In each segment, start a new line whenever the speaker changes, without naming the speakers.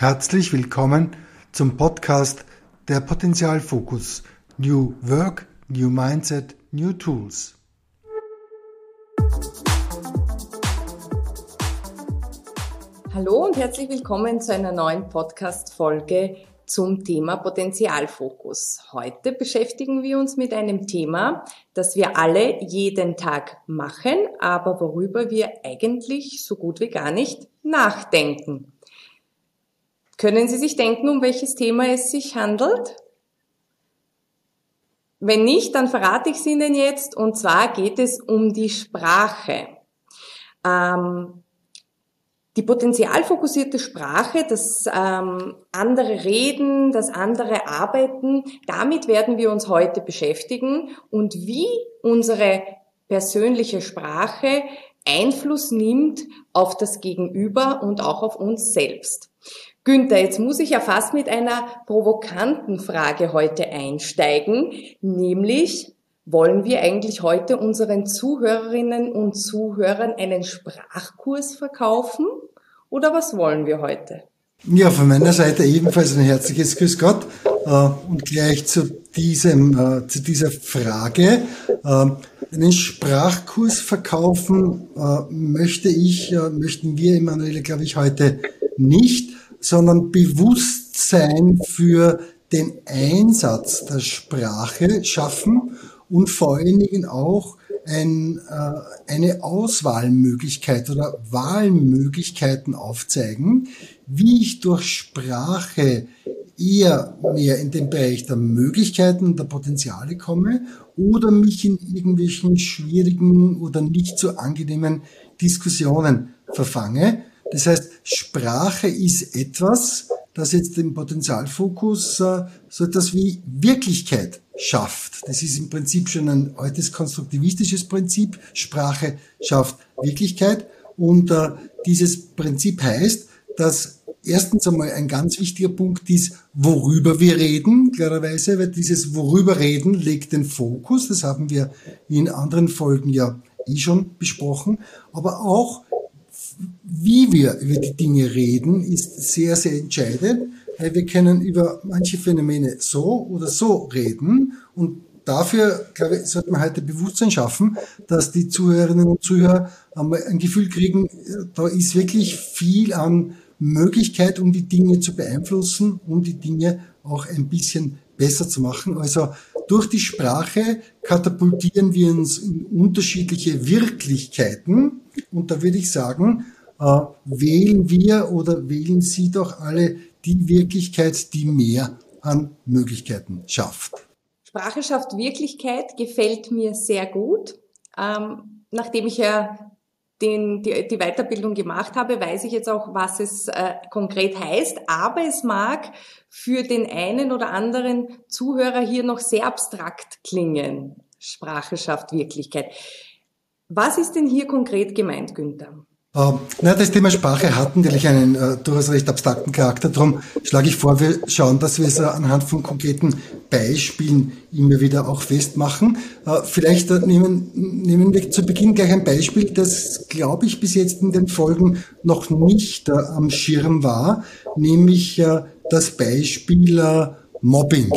Herzlich willkommen zum Podcast der Potenzialfokus New Work, New Mindset, New Tools.
Hallo und herzlich willkommen zu einer neuen Podcast-Folge zum Thema Potenzialfokus. Heute beschäftigen wir uns mit einem Thema, das wir alle jeden Tag machen, aber worüber wir eigentlich so gut wie gar nicht nachdenken. Können Sie sich denken, um welches Thema es sich handelt? Wenn nicht, dann verrate ich es Ihnen jetzt. Und zwar geht es um die Sprache. Ähm, die potenzialfokussierte Sprache, das ähm, andere Reden, das andere Arbeiten, damit werden wir uns heute beschäftigen und wie unsere persönliche Sprache Einfluss nimmt auf das Gegenüber und auch auf uns selbst. Günther, jetzt muss ich ja fast mit einer provokanten Frage heute einsteigen, nämlich wollen wir eigentlich heute unseren Zuhörerinnen und Zuhörern einen Sprachkurs verkaufen oder was wollen wir heute?
Ja, von meiner Seite ebenfalls ein herzliches Grüß Gott äh, und gleich zu diesem, äh, zu dieser Frage. Äh, einen Sprachkurs verkaufen möchte ich, möchten wir, Emanuele, glaube ich, heute nicht sondern Bewusstsein für den Einsatz der Sprache schaffen und vor allen Dingen auch ein, äh, eine Auswahlmöglichkeit oder Wahlmöglichkeiten aufzeigen, wie ich durch Sprache eher mehr in den Bereich der Möglichkeiten und der Potenziale komme oder mich in irgendwelchen schwierigen oder nicht so angenehmen Diskussionen verfange. Das heißt, Sprache ist etwas, das jetzt im Potenzialfokus äh, so etwas wie Wirklichkeit schafft. Das ist im Prinzip schon ein altes konstruktivistisches Prinzip. Sprache schafft Wirklichkeit. Und äh, dieses Prinzip heißt, dass erstens einmal ein ganz wichtiger Punkt ist, worüber wir reden, klarerweise, weil dieses worüber reden legt den Fokus. Das haben wir in anderen Folgen ja eh schon besprochen. Aber auch wie wir über die Dinge reden, ist sehr, sehr entscheidend, weil wir können über manche Phänomene so oder so reden und dafür, glaube ich, sollte man heute Bewusstsein schaffen, dass die Zuhörerinnen und Zuhörer einmal ein Gefühl kriegen, da ist wirklich viel an Möglichkeit, um die Dinge zu beeinflussen, um die Dinge auch ein bisschen besser zu machen. Also durch die Sprache katapultieren wir uns in unterschiedliche Wirklichkeiten. Und da würde ich sagen, äh, wählen wir oder wählen Sie doch alle die Wirklichkeit, die mehr an Möglichkeiten schafft.
Sprache schafft Wirklichkeit gefällt mir sehr gut. Ähm, nachdem ich ja den, die, die Weiterbildung gemacht habe, weiß ich jetzt auch, was es äh, konkret heißt. Aber es mag für den einen oder anderen Zuhörer hier noch sehr abstrakt klingen. Sprache schafft Wirklichkeit. Was ist denn hier konkret gemeint, Günther?
Äh, na, das Thema Sprache hat natürlich einen äh, durchaus recht abstrakten Charakter. Darum schlage ich vor, wir schauen, dass wir es äh, anhand von konkreten Beispielen immer wieder auch festmachen. Äh, vielleicht äh, nehmen, nehmen wir zu Beginn gleich ein Beispiel, das, glaube ich, bis jetzt in den Folgen noch nicht äh, am Schirm war, nämlich das Beispiel Mobbing.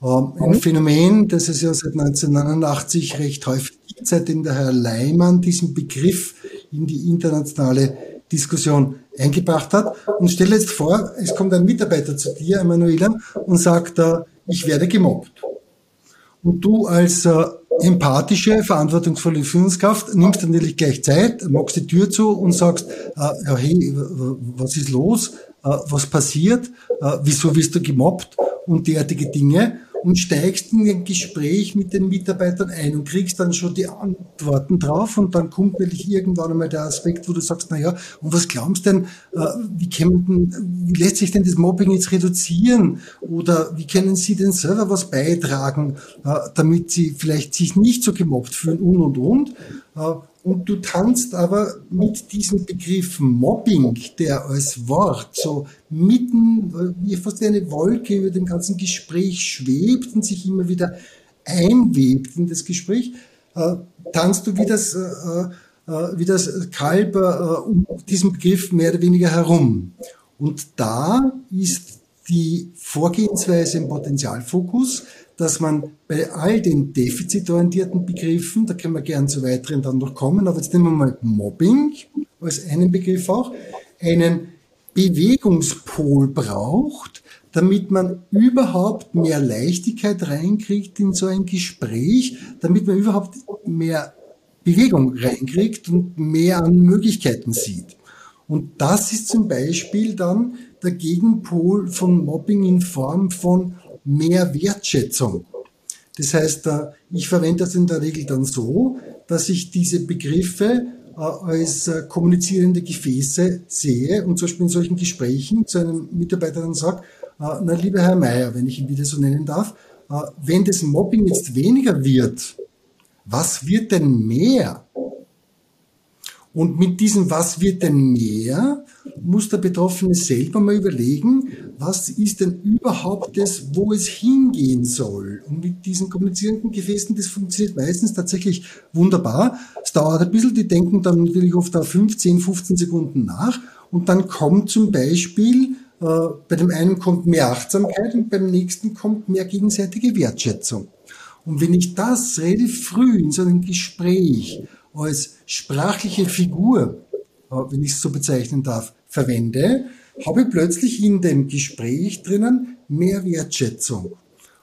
Ein Phänomen, das es ja seit 1989 recht häufig gibt, seitdem der Herr Leimann diesen Begriff in die internationale Diskussion eingebracht hat. Und stell jetzt vor, es kommt ein Mitarbeiter zu dir, Emanuela, und sagt, äh, ich werde gemobbt. Und du als äh, empathische, verantwortungsvolle Führungskraft nimmst natürlich gleich Zeit, machst die Tür zu und sagst, äh, hey, was ist los? was passiert? wieso wirst du gemobbt? Und derartige Dinge und steigst in ein Gespräch mit den Mitarbeitern ein und kriegst dann schon die Antworten drauf und dann kommt natürlich irgendwann einmal der Aspekt, wo du sagst, na ja, und was glaubst denn, äh, wie, denn, wie lässt sich denn das Mobbing jetzt reduzieren oder wie können Sie denn selber was beitragen, äh, damit Sie vielleicht sich nicht so gemobbt fühlen und und und. Äh, und du tanzt aber mit diesem Begriff Mobbing, der als Wort so mitten, fast wie eine Wolke über dem ganzen Gespräch schwebt und sich immer wieder einwebt in das Gespräch, äh, tanzt du wie das, äh, äh, wie das Kalb äh, um diesen Begriff mehr oder weniger herum. Und da ist die Vorgehensweise im Potenzialfokus, dass man bei all den defizitorientierten Begriffen, da können wir gern zu weiteren dann noch kommen, aber jetzt nehmen wir mal Mobbing als einen Begriff auch, einen Bewegungspol braucht, damit man überhaupt mehr Leichtigkeit reinkriegt in so ein Gespräch, damit man überhaupt mehr Bewegung reinkriegt und mehr an Möglichkeiten sieht. Und das ist zum Beispiel dann der Gegenpol von Mobbing in Form von mehr Wertschätzung. Das heißt, äh, ich verwende das in der Regel dann so, dass ich diese Begriffe äh, als äh, kommunizierende Gefäße sehe und zum Beispiel in solchen Gesprächen zu einem Mitarbeiter dann sage, na lieber Herr Mayer, wenn ich ihn wieder so nennen darf, wenn das Mobbing jetzt weniger wird, was wird denn mehr? Und mit diesem Was wird denn mehr, muss der Betroffene selber mal überlegen, was ist denn überhaupt das, wo es hingehen soll. Und mit diesen kommunizierenden Gefäßen, das funktioniert meistens tatsächlich wunderbar. Es dauert ein bisschen, die denken dann natürlich oft auf 15, 15 Sekunden nach. Und dann kommt zum Beispiel, äh, bei dem einen kommt mehr Achtsamkeit und beim nächsten kommt mehr gegenseitige Wertschätzung. Und wenn ich das relativ früh in so einem Gespräch als sprachliche Figur, äh, wenn ich es so bezeichnen darf, verwende, habe ich plötzlich in dem Gespräch drinnen mehr Wertschätzung.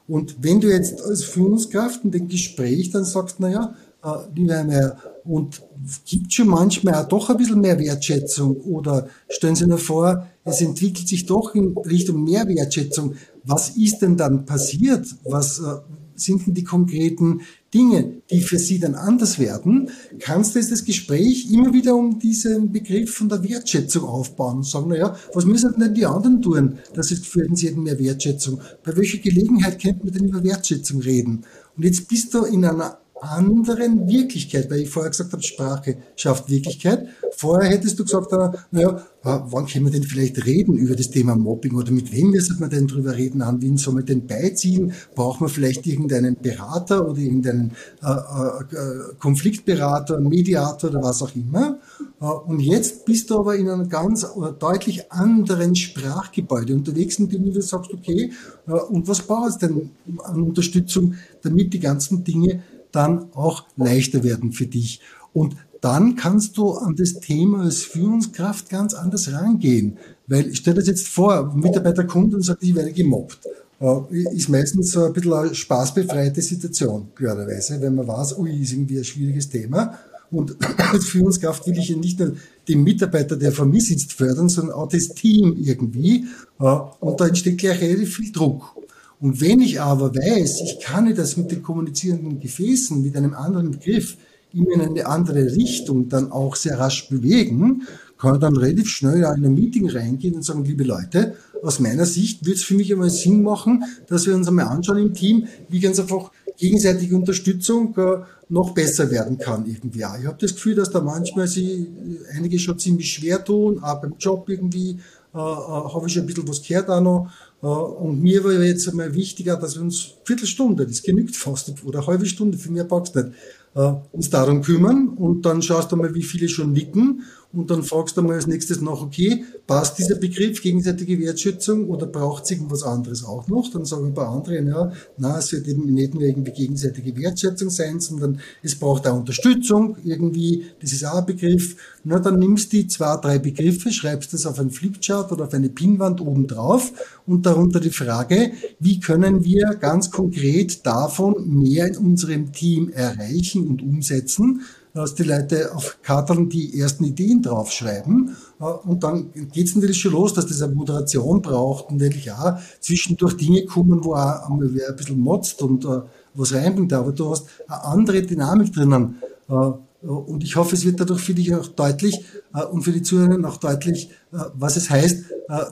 Und wenn du jetzt als Führungskraft in dem Gespräch dann sagst, naja, äh, lieber Herr und gibt schon manchmal auch doch ein bisschen mehr Wertschätzung oder stellen Sie nur vor, es entwickelt sich doch in Richtung mehr Wertschätzung. Was ist denn dann passiert? Was, äh, sind denn die konkreten Dinge, die für sie dann anders werden, kannst du jetzt das Gespräch immer wieder um diesen Begriff von der Wertschätzung aufbauen und sagen, naja, was müssen denn die anderen tun, dass es für sie hätten mehr Wertschätzung? Bei welcher Gelegenheit könnten wir denn über Wertschätzung reden? Und jetzt bist du in einer anderen Wirklichkeit, weil ich vorher gesagt habe, Sprache schafft Wirklichkeit. Vorher hättest du gesagt, naja, wann können wir denn vielleicht reden über das Thema Mobbing oder mit wem müssen wir denn drüber reden, an wen soll man denn beiziehen? Braucht man vielleicht irgendeinen Berater oder irgendeinen äh, äh, Konfliktberater, Mediator oder was auch immer? Äh, und jetzt bist du aber in einem ganz deutlich anderen Sprachgebäude unterwegs, in dem du sagst, okay, äh, und was braucht es denn an Unterstützung, damit die ganzen Dinge dann auch leichter werden für dich. Und dann kannst du an das Thema als Führungskraft ganz anders rangehen. Weil stell dir das jetzt vor, ein Mitarbeiter kommt und sagt, ich werde gemobbt. Äh, ist meistens so ein bisschen eine spaßbefreite Situation, klarerweise, wenn man weiß, ui, ist irgendwie ein schwieriges Thema. Und als Führungskraft will ich ja nicht nur den Mitarbeiter, der vor mir sitzt, fördern, sondern auch das Team irgendwie. Äh, und da entsteht gleich relativ viel Druck. Und wenn ich aber weiß, ich kann das mit den kommunizierenden Gefäßen, mit einem anderen Begriff, in eine andere Richtung dann auch sehr rasch bewegen, kann ich dann relativ schnell in ein Meeting reingehen und sagen, liebe Leute, aus meiner Sicht würde es für mich einmal Sinn machen, dass wir uns einmal anschauen im Team, wie ganz einfach gegenseitige Unterstützung äh, noch besser werden kann irgendwie. Ich habe das Gefühl, dass da manchmal sie einige schon ziemlich schwer tun, auch beim Job irgendwie äh, äh, habe ich schon ein bisschen was gehört auch noch. Äh, und mir war jetzt einmal wichtiger, dass wir uns Viertelstunde, das genügt fast, oder eine halbe Stunde, für mehr brauchst nicht, äh, uns darum kümmern. Und dann schaust du mal, wie viele schon nicken und dann fragst du mal als nächstes nach, okay, passt dieser Begriff gegenseitige Wertschätzung oder braucht es irgendwas anderes auch noch? Dann sagen ein paar andere, ja, na, es wird eben nicht nur irgendwie gegenseitige Wertschätzung sein, sondern es braucht auch Unterstützung irgendwie, das ist auch ein Begriff. Na, dann nimmst du die zwei, drei Begriffe, schreibst das auf ein Flipchart oder auf eine Pinnwand oben drauf und darunter die Frage, wie können wir ganz konkret davon mehr in unserem Team erreichen und umsetzen? Dass die Leute auf Karteln die ersten Ideen draufschreiben. Äh, und dann geht es natürlich schon los, dass das eine Moderation braucht und wirklich auch zwischendurch Dinge kommen, wo auch einmal wer ein bisschen motzt und uh, was reinbringt. Aber du hast eine andere Dynamik drinnen. Uh, und ich hoffe, es wird dadurch für dich auch deutlich uh, und für die Zuhörer auch deutlich, was es heißt,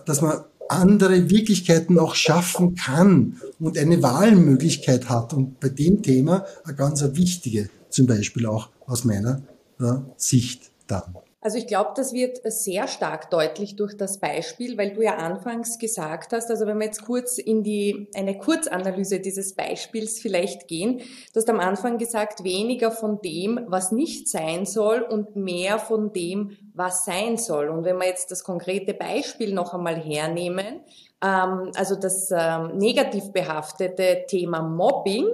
dass man andere Wirklichkeiten auch schaffen kann und eine Wahlmöglichkeit hat. Und bei dem Thema eine ganz wichtige zum Beispiel auch aus meiner äh, Sicht dann.
Also ich glaube, das wird sehr stark deutlich durch das Beispiel, weil du ja anfangs gesagt hast, also wenn wir jetzt kurz in die, eine Kurzanalyse dieses Beispiels vielleicht gehen, du hast am Anfang gesagt, weniger von dem, was nicht sein soll und mehr von dem, was sein soll. Und wenn wir jetzt das konkrete Beispiel noch einmal hernehmen, ähm, also das ähm, negativ behaftete Thema Mobbing,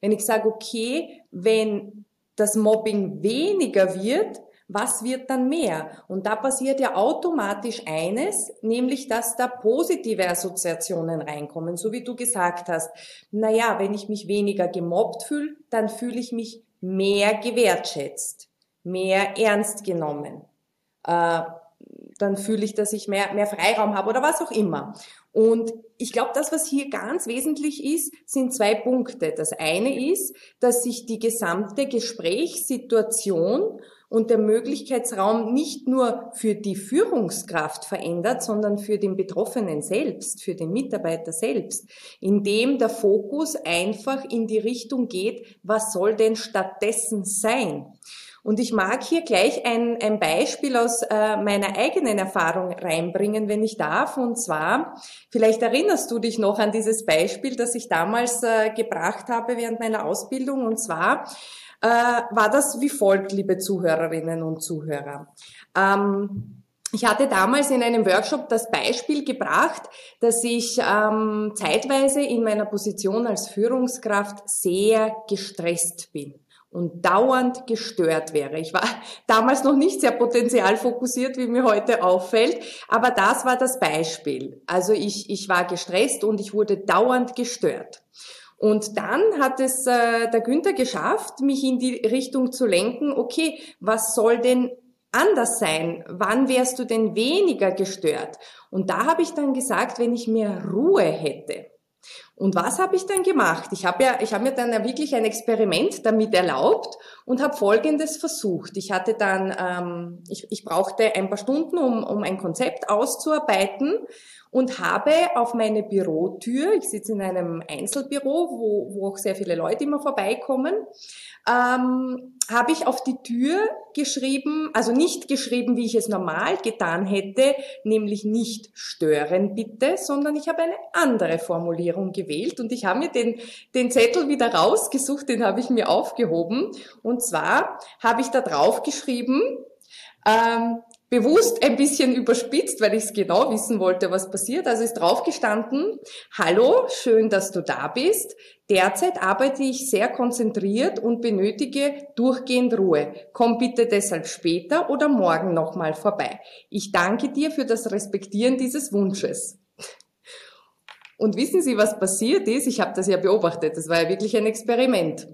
wenn ich sage, okay, wenn das Mobbing weniger wird, was wird dann mehr? Und da passiert ja automatisch eines, nämlich dass da positive Assoziationen reinkommen, so wie du gesagt hast. Naja, wenn ich mich weniger gemobbt fühle, dann fühle ich mich mehr gewertschätzt, mehr ernst genommen. Äh, dann fühle ich, dass ich mehr, mehr Freiraum habe oder was auch immer. Und ich glaube, das, was hier ganz wesentlich ist, sind zwei Punkte. Das eine ist, dass sich die gesamte Gesprächssituation und der Möglichkeitsraum nicht nur für die Führungskraft verändert, sondern für den Betroffenen selbst, für den Mitarbeiter selbst, indem der Fokus einfach in die Richtung geht, was soll denn stattdessen sein? Und ich mag hier gleich ein, ein Beispiel aus äh, meiner eigenen Erfahrung reinbringen, wenn ich darf. Und zwar, vielleicht erinnerst du dich noch an dieses Beispiel, das ich damals äh, gebracht habe während meiner Ausbildung. Und zwar äh, war das wie folgt, liebe Zuhörerinnen und Zuhörer. Ähm, ich hatte damals in einem Workshop das Beispiel gebracht, dass ich ähm, zeitweise in meiner Position als Führungskraft sehr gestresst bin und dauernd gestört wäre. Ich war damals noch nicht sehr potenzialfokussiert, wie mir heute auffällt, aber das war das Beispiel. Also ich, ich war gestresst und ich wurde dauernd gestört. Und dann hat es äh, der Günther geschafft, mich in die Richtung zu lenken, okay, was soll denn anders sein? Wann wärst du denn weniger gestört? Und da habe ich dann gesagt, wenn ich mehr Ruhe hätte. Und was habe ich dann gemacht? Ich habe ja, ich habe mir dann wirklich ein Experiment damit erlaubt und habe Folgendes versucht. Ich hatte dann, ähm, ich, ich brauchte ein paar Stunden, um, um ein Konzept auszuarbeiten und habe auf meine Bürotür, ich sitze in einem Einzelbüro, wo, wo auch sehr viele Leute immer vorbeikommen, ähm, habe ich auf die Tür geschrieben, also nicht geschrieben, wie ich es normal getan hätte, nämlich nicht stören bitte, sondern ich habe eine andere Formulierung gewählt und ich habe mir den, den Zettel wieder rausgesucht, den habe ich mir aufgehoben und zwar habe ich da drauf geschrieben, ähm, bewusst ein bisschen überspitzt, weil ich es genau wissen wollte, was passiert. Also ist draufgestanden, hallo, schön, dass du da bist. Derzeit arbeite ich sehr konzentriert und benötige durchgehend Ruhe. Komm bitte deshalb später oder morgen nochmal vorbei. Ich danke dir für das Respektieren dieses Wunsches. Und wissen Sie, was passiert ist? Ich habe das ja beobachtet. Das war ja wirklich ein Experiment.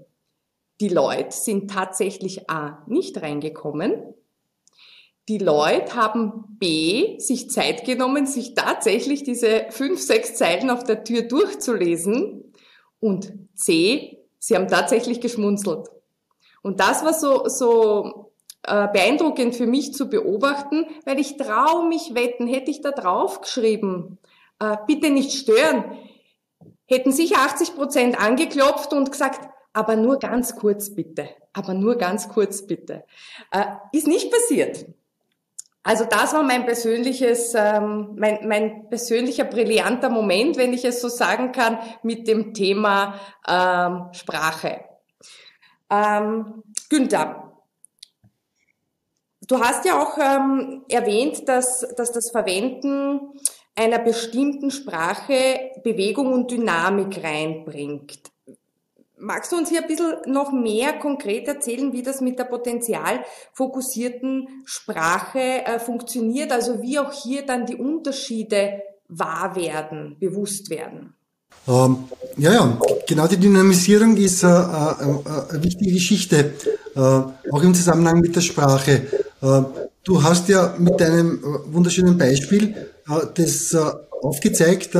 Die Leute sind tatsächlich A nicht reingekommen die Leute haben B, sich Zeit genommen, sich tatsächlich diese fünf, sechs Zeilen auf der Tür durchzulesen und C, sie haben tatsächlich geschmunzelt. Und das war so, so äh, beeindruckend für mich zu beobachten, weil ich traue mich wetten, hätte ich da drauf geschrieben, äh, bitte nicht stören, hätten sicher 80 Prozent angeklopft und gesagt, aber nur ganz kurz bitte, aber nur ganz kurz bitte. Äh, ist nicht passiert. Also das war mein persönliches, ähm, mein, mein persönlicher brillanter Moment, wenn ich es so sagen kann, mit dem Thema ähm, Sprache. Ähm, Günther, du hast ja auch ähm, erwähnt, dass, dass das Verwenden einer bestimmten Sprache Bewegung und Dynamik reinbringt. Magst du uns hier ein bisschen noch mehr konkret erzählen, wie das mit der potenzialfokussierten Sprache äh, funktioniert? Also wie auch hier dann die Unterschiede wahr werden, bewusst werden?
Ähm, ja, ja, genau die Dynamisierung ist äh, äh, äh eine wichtige Geschichte, äh, auch im Zusammenhang mit der Sprache. Äh, du hast ja mit deinem wunderschönen Beispiel das aufgezeigt,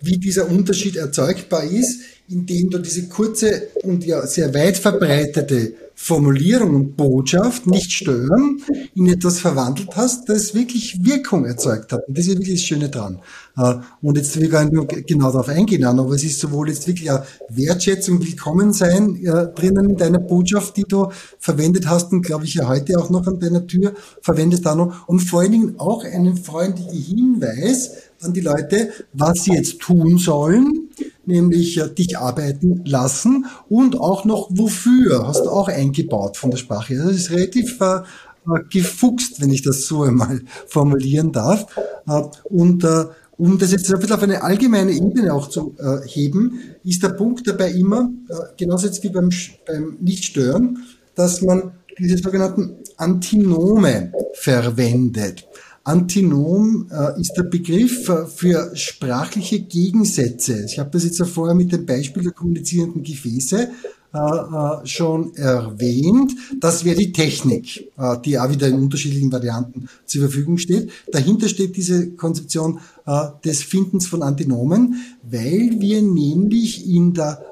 wie dieser Unterschied erzeugbar ist indem du diese kurze und ja sehr weit verbreitete Formulierung und Botschaft nicht stören, in etwas verwandelt hast, das wirklich Wirkung erzeugt hat. Und das ist wirklich das Schöne dran. Äh, und jetzt will ich gar nicht genau darauf eingehen, aber es ist sowohl jetzt wirklich eine Wertschätzung, Willkommensein äh, drinnen in deiner Botschaft, die du verwendet hast und glaube ich ja heute auch noch an deiner Tür verwendest da noch. Und vor allen Dingen auch einen freundlichen Hinweis an die Leute, was sie jetzt tun sollen, nämlich äh, dich arbeiten lassen und auch noch wofür hast du auch eingebaut von der Sprache. Das ist relativ äh, äh gefuchst, wenn ich das so einmal formulieren darf. Äh, und äh, um das jetzt ein bisschen auf eine allgemeine Ebene auch zu äh, heben, ist der Punkt dabei immer, äh, genauso jetzt wie beim, beim Nichtstören, dass man diese sogenannten Antinome verwendet. Antinom äh, ist der Begriff äh, für sprachliche Gegensätze. Ich habe das jetzt ja vorher mit dem Beispiel der kommunizierenden Gefäße äh, äh, schon erwähnt. Das wäre die Technik, äh, die auch wieder in unterschiedlichen Varianten zur Verfügung steht. Dahinter steht diese Konzeption äh, des Findens von Antinomen, weil wir nämlich in der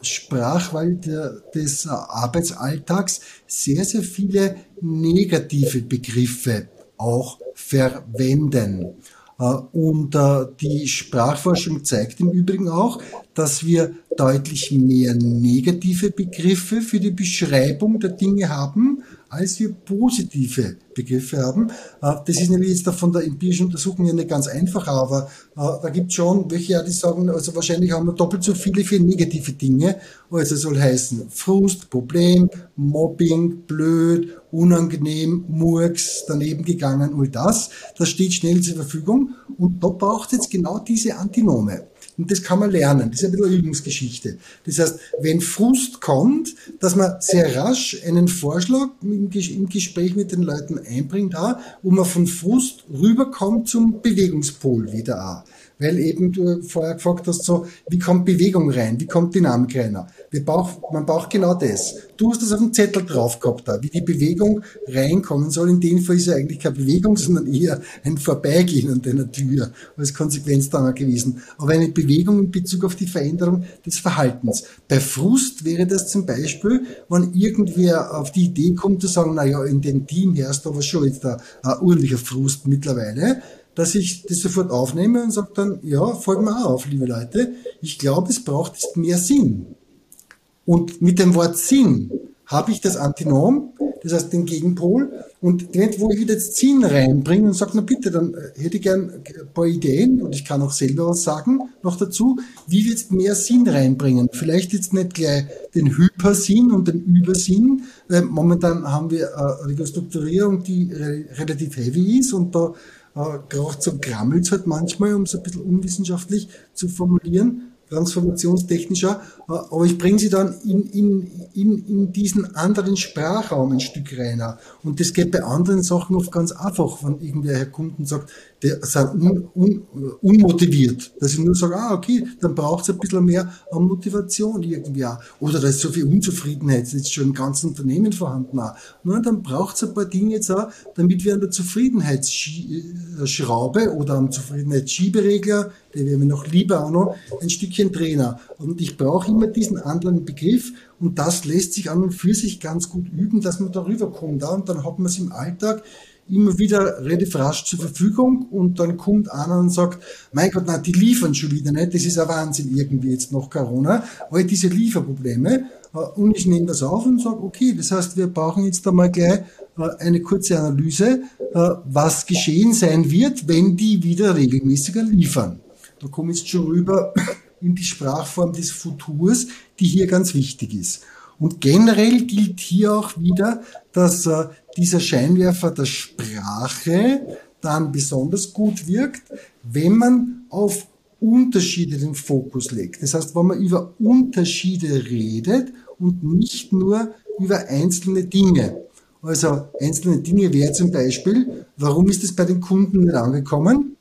Sprachwelt des Arbeitsalltags sehr, sehr viele negative Begriffe auch verwenden. Äh, und äh, die Sprachforschung zeigt im Übrigen auch, dass wir deutlich mehr negative Begriffe für die Beschreibung der Dinge haben, als wir positive Begriffe haben. Äh, das ist nämlich jetzt von der empirischen Untersuchung ja nicht ganz einfach, aber da gibt es schon welche, die sagen, also wahrscheinlich haben wir doppelt so viele für negative Dinge. Also soll heißen Frust, Problem, Mobbing, blöd, unangenehm, Murks, daneben gegangen, all das. Das steht schnell zur Verfügung und da braucht es jetzt genau diese Antinome. Und das kann man lernen. Das ist ein bisschen eine Übungsgeschichte. Das heißt, wenn Frust kommt, dass man sehr rasch einen Vorschlag im Gespräch mit den Leuten einbringt, auch, wo man von Frust rüberkommt zum Bewegungspol wieder auch weil eben du vorher gefragt hast, so, wie kommt Bewegung rein, wie kommt Dynamik rein? Wir brauch, man braucht genau das. Du hast das auf dem Zettel drauf gehabt, da, wie die Bewegung reinkommen soll. In dem Fall ist ja eigentlich keine Bewegung, sondern eher ein Vorbeigehen an deiner Tür als Konsequenz dann gewesen. Aber eine Bewegung in Bezug auf die Veränderung des Verhaltens. Bei Frust wäre das zum Beispiel, wenn irgendwer auf die Idee kommt zu sagen, na ja, in dem Team herrscht aber schon jetzt ein, ein ordentlicher Frust mittlerweile dass ich das sofort aufnehme und sage dann, ja, folgen wir auch auf, liebe Leute. Ich glaube, es braucht jetzt mehr Sinn. Und mit dem Wort Sinn habe ich das Antinom, das heißt den Gegenpol. Und wo ich wieder jetzt Sinn reinbringe und sage, na bitte, dann äh, hätte ich gern ein paar Ideen und ich kann auch selber was sagen noch dazu, wie wir jetzt mehr Sinn reinbringen. Vielleicht jetzt nicht gleich den Hypersinn und den Übersinn, weil momentan haben wir eine Strukturierung, die relativ heavy ist und da äh, gerade so grammelt halt manchmal, um es ein bisschen unwissenschaftlich zu formulieren transformationstechnischer, äh, aber ich bringe sie dann in, in, in, in diesen anderen Sprachraum ein Stück reiner. Und das geht bei anderen Sachen oft ganz einfach, wenn irgendwer herkommt und sagt, der sind un, un, unmotiviert. Dass ich nur sage, ah, okay, dann braucht es ein bisschen mehr an Motivation irgendwie auch. Oder da ist so viel Unzufriedenheit, das ist schon im ganzen Unternehmen vorhanden auch. Nur dann braucht es ein paar Dinge jetzt auch, damit wir an der Zufriedenheitsschraube oder am Zufriedenheitsschieberegler, der wäre mir noch lieber auch noch, ein Stückchen Trainer. Und ich brauche immer diesen anderen Begriff und das lässt sich an und für sich ganz gut üben, dass man darüber kommt. Und dann hat man es im Alltag immer wieder relativ rasch zur Verfügung und dann kommt einer und sagt, mein Gott, nein, die liefern schon wieder nicht, das ist ein Wahnsinn irgendwie jetzt noch Corona, all diese Lieferprobleme äh, und ich nehme das auf und sage, okay, das heißt, wir brauchen jetzt einmal gleich äh, eine kurze Analyse, äh, was geschehen sein wird, wenn die wieder regelmäßiger liefern. Da komme ich jetzt schon rüber in die Sprachform des Futurs, die hier ganz wichtig ist. Und generell gilt hier auch wieder, dass äh, dieser Scheinwerfer der Sprache dann besonders gut wirkt, wenn man auf Unterschiede den Fokus legt. Das heißt, wenn man über Unterschiede redet und nicht nur über einzelne Dinge. Also einzelne Dinge wäre zum Beispiel, warum ist es bei den Kunden nicht angekommen?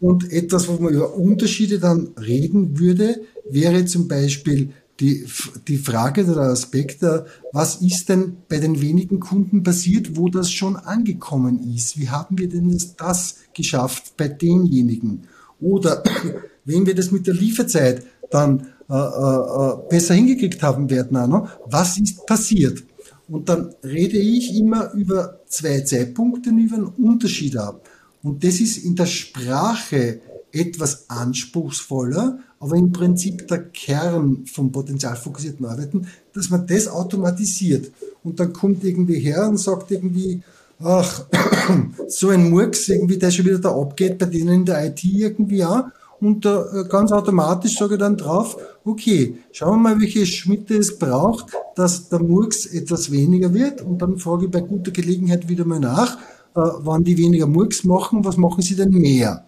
Und etwas, wo man über Unterschiede dann reden würde, wäre zum Beispiel, die, die Frage oder der Aspekt, was ist denn bei den wenigen Kunden passiert, wo das schon angekommen ist? Wie haben wir denn das geschafft bei denjenigen? Oder wenn wir das mit der Lieferzeit dann äh, äh, besser hingekriegt haben werden. Noch. Was ist passiert? Und dann rede ich immer über zwei Zeitpunkte über einen Unterschied ab. Und das ist in der Sprache etwas anspruchsvoller, aber im Prinzip der Kern vom potenzialfokussierten Arbeiten, dass man das automatisiert. Und dann kommt irgendwie her und sagt irgendwie, ach, so ein Murks irgendwie, der schon wieder da abgeht bei denen in der IT irgendwie auch. Und äh, ganz automatisch sage ich dann drauf, okay, schauen wir mal, welche Schmitte es braucht, dass der Murks etwas weniger wird. Und dann frage ich bei guter Gelegenheit wieder mal nach, äh, wann die weniger Murks machen, was machen sie denn mehr?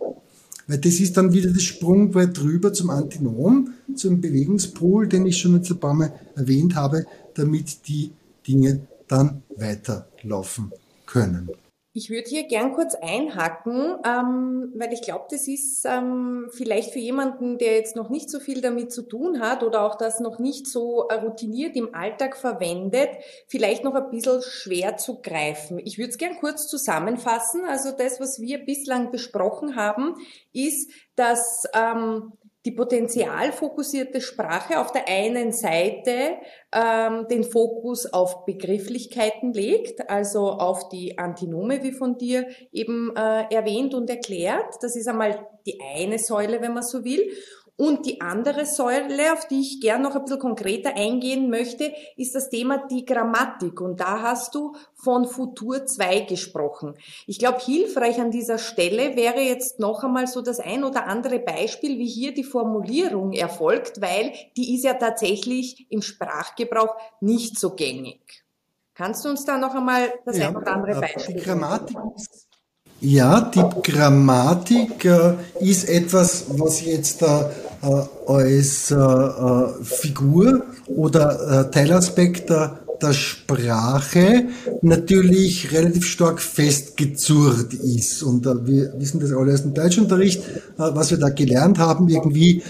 Weil das ist dann wieder das Sprungbrett drüber zum Antinom, zum Bewegungspool, den ich schon jetzt ein paar Mal erwähnt habe, damit die Dinge dann weiterlaufen können.
Ich würde hier gern kurz einhaken, ähm, weil ich glaube, das ist ähm, vielleicht für jemanden, der jetzt noch nicht so viel damit zu tun hat oder auch das noch nicht so routiniert im Alltag verwendet, vielleicht noch ein bisschen schwer zu greifen. Ich würde es gern kurz zusammenfassen. Also das, was wir bislang besprochen haben, ist, dass ähm, die potenzialfokussierte Sprache auf der einen Seite ähm, den Fokus auf Begrifflichkeiten legt, also auf die Antinome, wie von dir eben äh, erwähnt und erklärt. Das ist einmal die eine Säule, wenn man so will. Und die andere Säule, auf die ich gern noch ein bisschen konkreter eingehen möchte, ist das Thema die Grammatik. Und da hast du von Futur 2 gesprochen. Ich glaube, hilfreich an dieser Stelle wäre jetzt noch einmal so das ein oder andere Beispiel, wie hier die Formulierung erfolgt, weil die ist ja tatsächlich im Sprachgebrauch nicht so gängig. Kannst du uns da noch einmal das ja, ein oder andere äh, Beispiel?
Die Grammatik ist ja, die Grammatik äh, ist etwas, was jetzt äh, als äh, äh, Figur oder Teilaspekt der, der Sprache natürlich relativ stark festgezurrt ist. Und wir wissen das alle aus dem Deutschunterricht, was wir da gelernt haben, irgendwie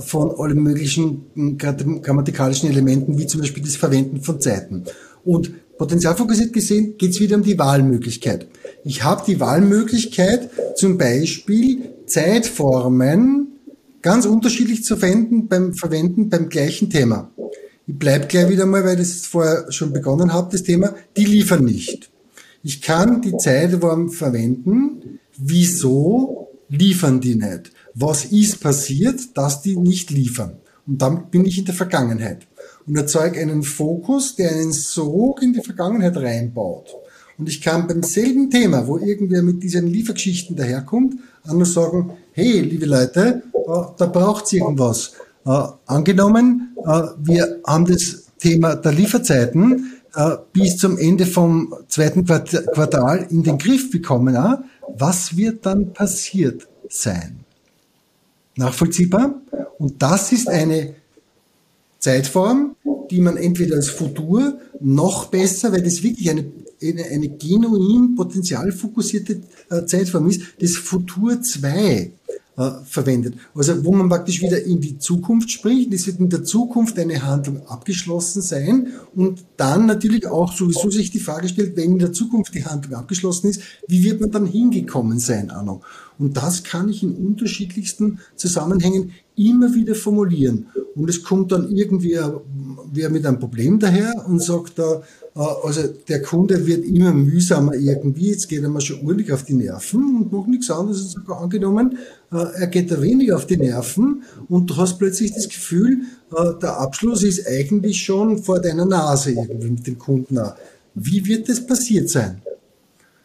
von allen möglichen grammatikalischen Elementen, wie zum Beispiel das Verwenden von Zeiten. Und potenzialfokussiert gesehen geht es wieder um die Wahlmöglichkeit. Ich habe die Wahlmöglichkeit, zum Beispiel Zeitformen ganz unterschiedlich zu verwenden beim Verwenden beim gleichen Thema. Ich bleib gleich wieder mal, weil ich das vorher schon begonnen habe, das Thema, die liefern nicht. Ich kann die Zeitform verwenden. Wieso liefern die nicht? Was ist passiert, dass die nicht liefern? Und damit bin ich in der Vergangenheit und erzeuge einen Fokus, der einen Sog in die Vergangenheit reinbaut. Und ich kann beim selben Thema, wo irgendwer mit diesen Liefergeschichten daherkommt, nur sagen, hey, liebe Leute, da braucht's irgendwas. Äh, angenommen, äh, wir haben das Thema der Lieferzeiten äh, bis zum Ende vom zweiten Quartal in den Griff bekommen. Was wird dann passiert sein? Nachvollziehbar? Und das ist eine Zeitform, die man entweder als Futur noch besser, weil das wirklich eine, eine, eine genuin potenzialfokussierte äh, Zeitform ist, das Futur 2 äh, verwendet. Also wo man praktisch wieder in die Zukunft spricht. Es wird in der Zukunft eine Handlung abgeschlossen sein und dann natürlich auch sowieso sich die Frage stellt, wenn in der Zukunft die Handlung abgeschlossen ist, wie wird man dann hingekommen sein, Anno? Und das kann ich in unterschiedlichsten Zusammenhängen immer wieder formulieren. Und es kommt dann irgendwie wer mit einem Problem daher und sagt da, äh, also der Kunde wird immer mühsamer irgendwie, jetzt geht er mal schon ordentlich auf die Nerven und noch nichts anderes sogar angenommen, äh, er geht da weniger auf die Nerven und du hast plötzlich das Gefühl, äh, der Abschluss ist eigentlich schon vor deiner Nase irgendwie mit dem Kunden. Wie wird das passiert sein?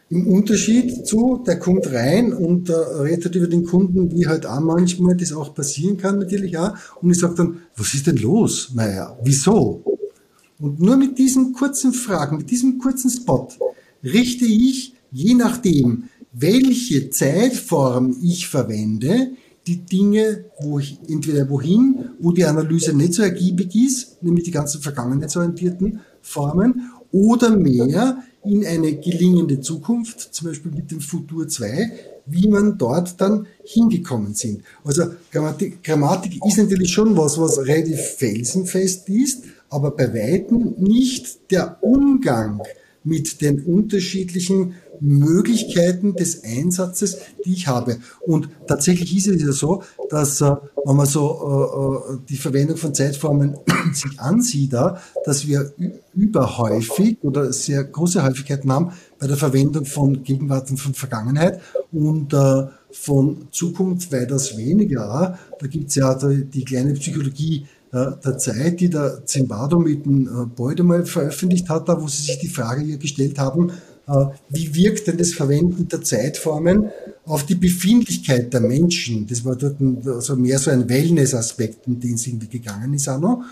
Im Unterschied zu, der kommt rein und äh, redet über den Kunden, wie halt auch manchmal das auch passieren kann, natürlich auch. Und ich sage dann, was ist denn los, Meier? Wieso? Und nur mit diesen kurzen Fragen, mit diesem kurzen Spot, richte ich, je nachdem, welche Zeitform ich verwende, die Dinge, wo ich entweder wohin, wo die Analyse nicht so ergiebig ist, nämlich die ganzen vergangenheitsorientierten Formen, oder mehr in eine gelingende Zukunft, zum Beispiel mit dem Futur 2, wie man dort dann hingekommen sind. Also Grammatik, Grammatik ist natürlich schon was, was relativ felsenfest ist, aber bei weitem nicht der Umgang mit den unterschiedlichen Möglichkeiten des Einsatzes, die ich habe. Und tatsächlich ist es ja so, dass äh, wenn man so äh, äh die Verwendung von Zeitformen sich ansieht, dass wir überhäufig oder sehr große Häufigkeiten haben bei der Verwendung von Gegenwart und von Vergangenheit und äh, von Zukunft weitaus weniger. Da gibt's ja die, kleine Psychologie äh, der Zeit, die der Zimbardo mit dem äh, Beude mal veröffentlicht hat, da wo sie sich die Frage gestellt haben, äh, wie wirkt denn das Verwenden der Zeitformen auf die Befindlichkeit der Menschen? Das war dort also mehr so ein Wellness-Aspekt, in den es irgendwie gegangen ist auch noch.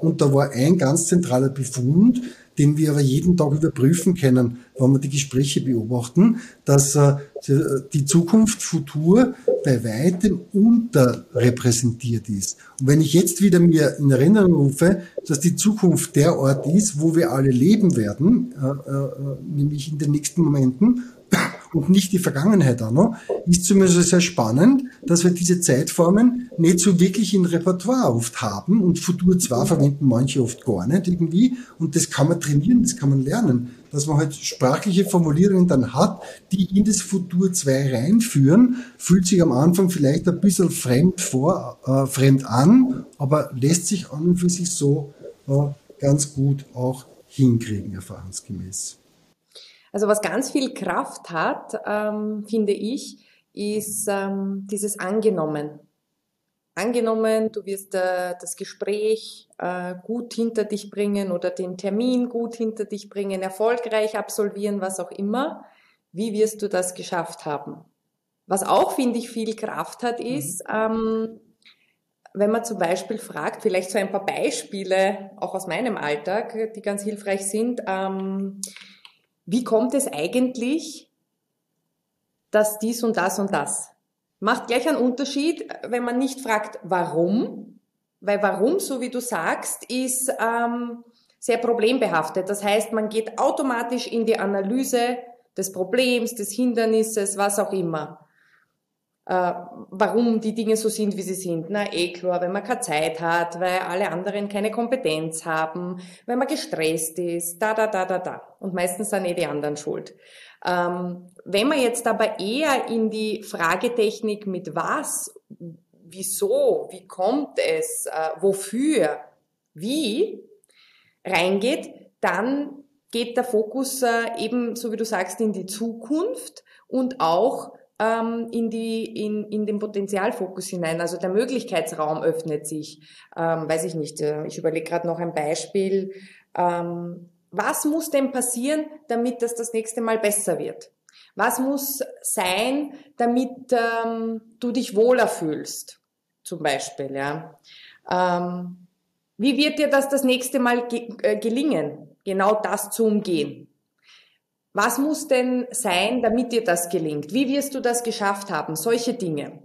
Und da war ein ganz zentraler Befund, den wir aber jeden Tag überprüfen können, wenn wir die Gespräche beobachten, dass äh, die Zukunft Futur bei weitem unterrepräsentiert ist. Und wenn ich jetzt wieder mir in Erinnerung rufe, dass die Zukunft der Ort ist, wo wir alle leben werden, äh, äh, nämlich in den nächsten Momenten, und nicht die Vergangenheit auch noch, ist zumindest sehr spannend, dass wir diese Zeitformen nicht so wirklich in Repertoire oft haben und Futur 2 verwenden manche oft gar nicht irgendwie und das kann man trainieren, das kann man lernen, dass man halt sprachliche Formulierungen dann hat, die in das Futur 2 reinführen, fühlt sich am Anfang vielleicht ein bisschen fremd vor, äh, fremd an, aber lässt sich an und für sich so äh, ganz gut auch hinkriegen, erfahrungsgemäß.
Also was ganz viel Kraft hat, ähm, finde ich, ist ähm, dieses Angenommen. Angenommen, du wirst äh, das Gespräch äh, gut hinter dich bringen oder den Termin gut hinter dich bringen, erfolgreich absolvieren, was auch immer. Wie wirst du das geschafft haben? Was auch, finde ich, viel Kraft hat, mhm. ist, mhm. ähm, wenn man zum Beispiel fragt, vielleicht so ein paar Beispiele, auch aus meinem Alltag, die ganz hilfreich sind. Ähm, wie kommt es eigentlich, dass dies und das und das? Macht gleich einen Unterschied, wenn man nicht fragt, warum, weil warum, so wie du sagst, ist ähm, sehr problembehaftet. Das heißt, man geht automatisch in die Analyse des Problems, des Hindernisses, was auch immer äh, warum die Dinge so sind, wie sie sind. Na, eh klar, wenn man keine Zeit hat, weil alle anderen keine Kompetenz haben, wenn man gestresst ist, da, da, da, da, da. Und meistens sind eh die anderen schuld. Ähm, wenn man jetzt aber eher in die Fragetechnik mit was, wieso, wie kommt es, äh, wofür, wie reingeht, dann geht der Fokus äh, eben, so wie du sagst, in die Zukunft und auch ähm, in, die, in, in den Potenzialfokus hinein. Also der Möglichkeitsraum öffnet sich. Ähm, weiß ich nicht, äh, ich überlege gerade noch ein Beispiel. Ähm, was muss denn passieren, damit das das nächste Mal besser wird? Was muss sein, damit ähm, du dich wohler fühlst? Zum Beispiel, ja. Ähm, wie wird dir das das nächste Mal ge äh, gelingen, genau das zu umgehen? Was muss denn sein, damit dir das gelingt? Wie wirst du das geschafft haben? Solche Dinge.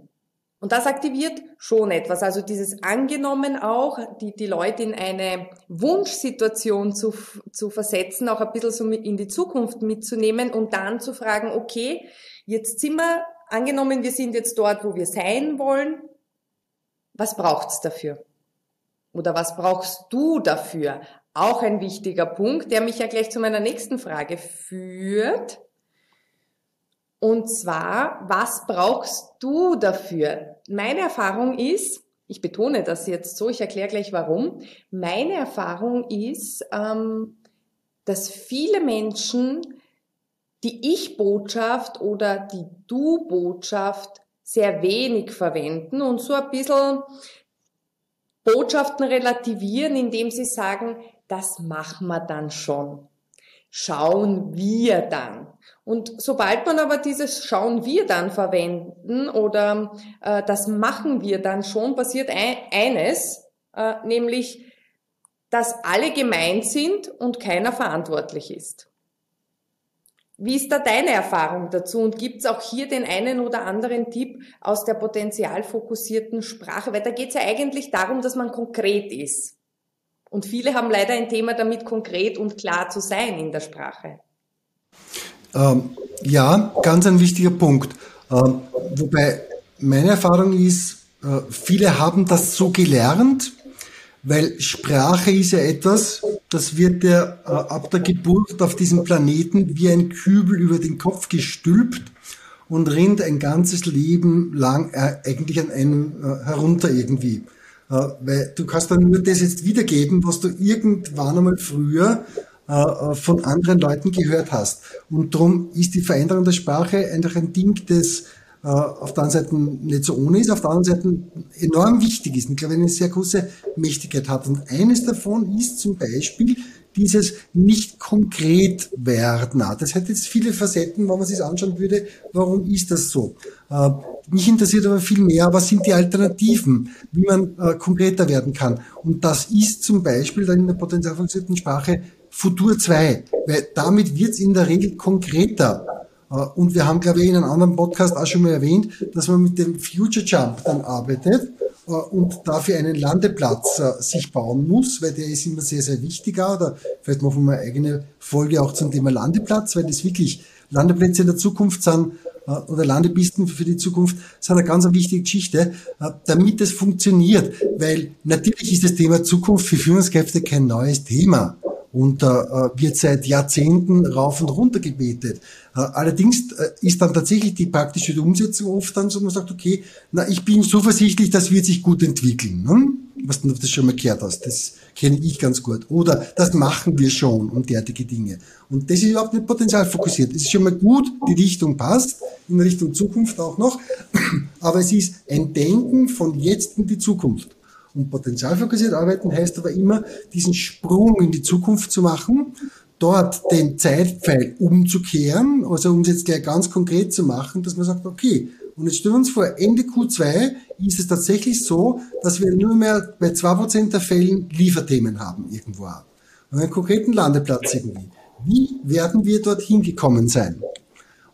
Und das aktiviert schon etwas. Also dieses Angenommen auch, die, die Leute in eine Wunschsituation zu, zu versetzen, auch ein bisschen so in die Zukunft mitzunehmen und dann zu fragen, okay, jetzt sind wir angenommen, wir sind jetzt dort, wo wir sein wollen. Was braucht's dafür? Oder was brauchst du dafür? Auch ein wichtiger Punkt, der mich ja gleich zu meiner nächsten Frage führt. Und zwar, was brauchst du dafür? Meine Erfahrung ist, ich betone das jetzt so, ich erkläre gleich warum. Meine Erfahrung ist, ähm, dass viele Menschen die Ich-Botschaft oder die Du-Botschaft sehr wenig verwenden und so ein bisschen Botschaften relativieren, indem sie sagen, das machen wir dann schon. Schauen wir dann. Und sobald man aber dieses Schauen wir dann verwenden oder äh, das machen wir dann schon, passiert ein, eines, äh, nämlich, dass alle gemeint sind und keiner verantwortlich ist. Wie ist da deine Erfahrung dazu? Und gibt es auch hier den einen oder anderen Tipp aus der potenzialfokussierten Sprache? Weil da geht es ja eigentlich darum, dass man konkret ist. Und viele haben leider ein Thema damit, konkret und klar zu sein in der Sprache.
Ähm, ja, ganz ein wichtiger Punkt. Ähm, wobei meine Erfahrung ist, äh, viele haben das so gelernt, weil Sprache ist ja etwas, das wird dir äh, ab der Geburt auf diesem Planeten wie ein Kübel über den Kopf gestülpt und rinnt ein ganzes Leben lang äh, eigentlich an einem äh, herunter irgendwie. Äh, weil du kannst dann nur das jetzt wiedergeben, was du irgendwann einmal früher äh, äh, von anderen Leuten gehört hast. Und darum ist die Veränderung der Sprache einfach ein Ding, das auf der einen Seite nicht so ohne ist, auf der anderen Seite enorm wichtig ist und, glaube ich, eine sehr große Mächtigkeit hat. Und eines davon ist zum Beispiel dieses nicht konkret werden. Das hat jetzt viele Facetten, wenn man sich anschauen würde, warum ist das so? Äh, mich interessiert aber viel mehr, was sind die Alternativen, wie man äh, konkreter werden kann. Und das ist zum Beispiel dann in der potenzialfokussierten Sprache Futur 2, weil damit wird es in der Regel konkreter. Äh, und wir haben, glaube ich, in einem anderen Podcast auch schon mal erwähnt, dass man mit dem Future Jump dann arbeitet und dafür einen Landeplatz äh, sich bauen muss, weil der ist immer sehr, sehr wichtiger. Oder vielleicht machen wir eine eigene Folge auch zum Thema Landeplatz, weil das wirklich Landeplätze in der Zukunft sind oder Landepisten für die Zukunft sind eine ganz wichtige Geschichte, damit es funktioniert. Weil natürlich ist das Thema Zukunft für Führungskräfte kein neues Thema und äh, wird seit Jahrzehnten rauf und runter gebetet. Äh, allerdings äh, ist dann tatsächlich die praktische Umsetzung oft dann so, man sagt, okay, na, ich bin zuversichtlich, das wird sich gut entwickeln. Ne? Was du das schon mal gehört hast, das kenne ich ganz gut. Oder das machen wir schon und derartige Dinge. Und das ist überhaupt nicht potenzialfokussiert. Es ist schon mal gut, die Richtung passt, in Richtung Zukunft auch noch, aber es ist ein Denken von jetzt in die Zukunft. Und potenzialfokussiert arbeiten heißt aber immer, diesen Sprung in die Zukunft zu machen, dort den Zeitpfeil umzukehren, also um es jetzt gleich ganz konkret zu machen, dass man sagt, okay, und jetzt stellen wir uns vor, Ende Q2 ist es tatsächlich so, dass wir nur mehr bei zwei Prozent der Fällen Lieferthemen haben irgendwo. Und einen konkreten Landeplatz irgendwie. Wie werden wir dorthin gekommen sein?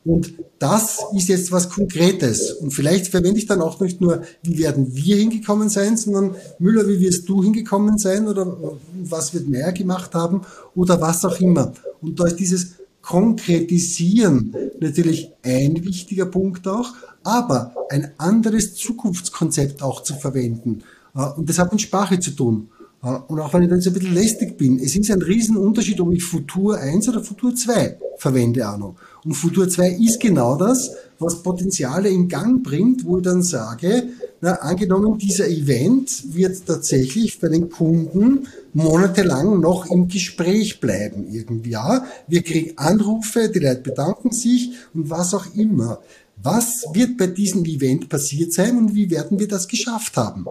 Und das ist jetzt was Konkretes. Und vielleicht verwende ich dann auch nicht nur, wie werden wir hingekommen sein, sondern Müller, wie wirst du hingekommen sein oder was wird mehr gemacht haben oder was auch immer. Und da ist dieses Konkretisieren natürlich ein wichtiger Punkt auch, aber ein anderes Zukunftskonzept auch zu verwenden. Äh, und das hat mit Sprache zu tun. Äh, und auch wenn ich dann so ein bisschen lästig bin, es ist ein Riesenunterschied, ob ich Futur 1 oder Futur 2 verwende noch. Und Futur 2 ist genau das, was Potenziale in Gang bringt, wo ich dann sage, na, angenommen, dieser Event wird tatsächlich bei den Kunden monatelang noch im Gespräch bleiben irgendwie. Ja, wir kriegen Anrufe, die Leute bedanken sich und was auch immer. Was wird bei diesem Event passiert sein und wie werden wir das geschafft haben?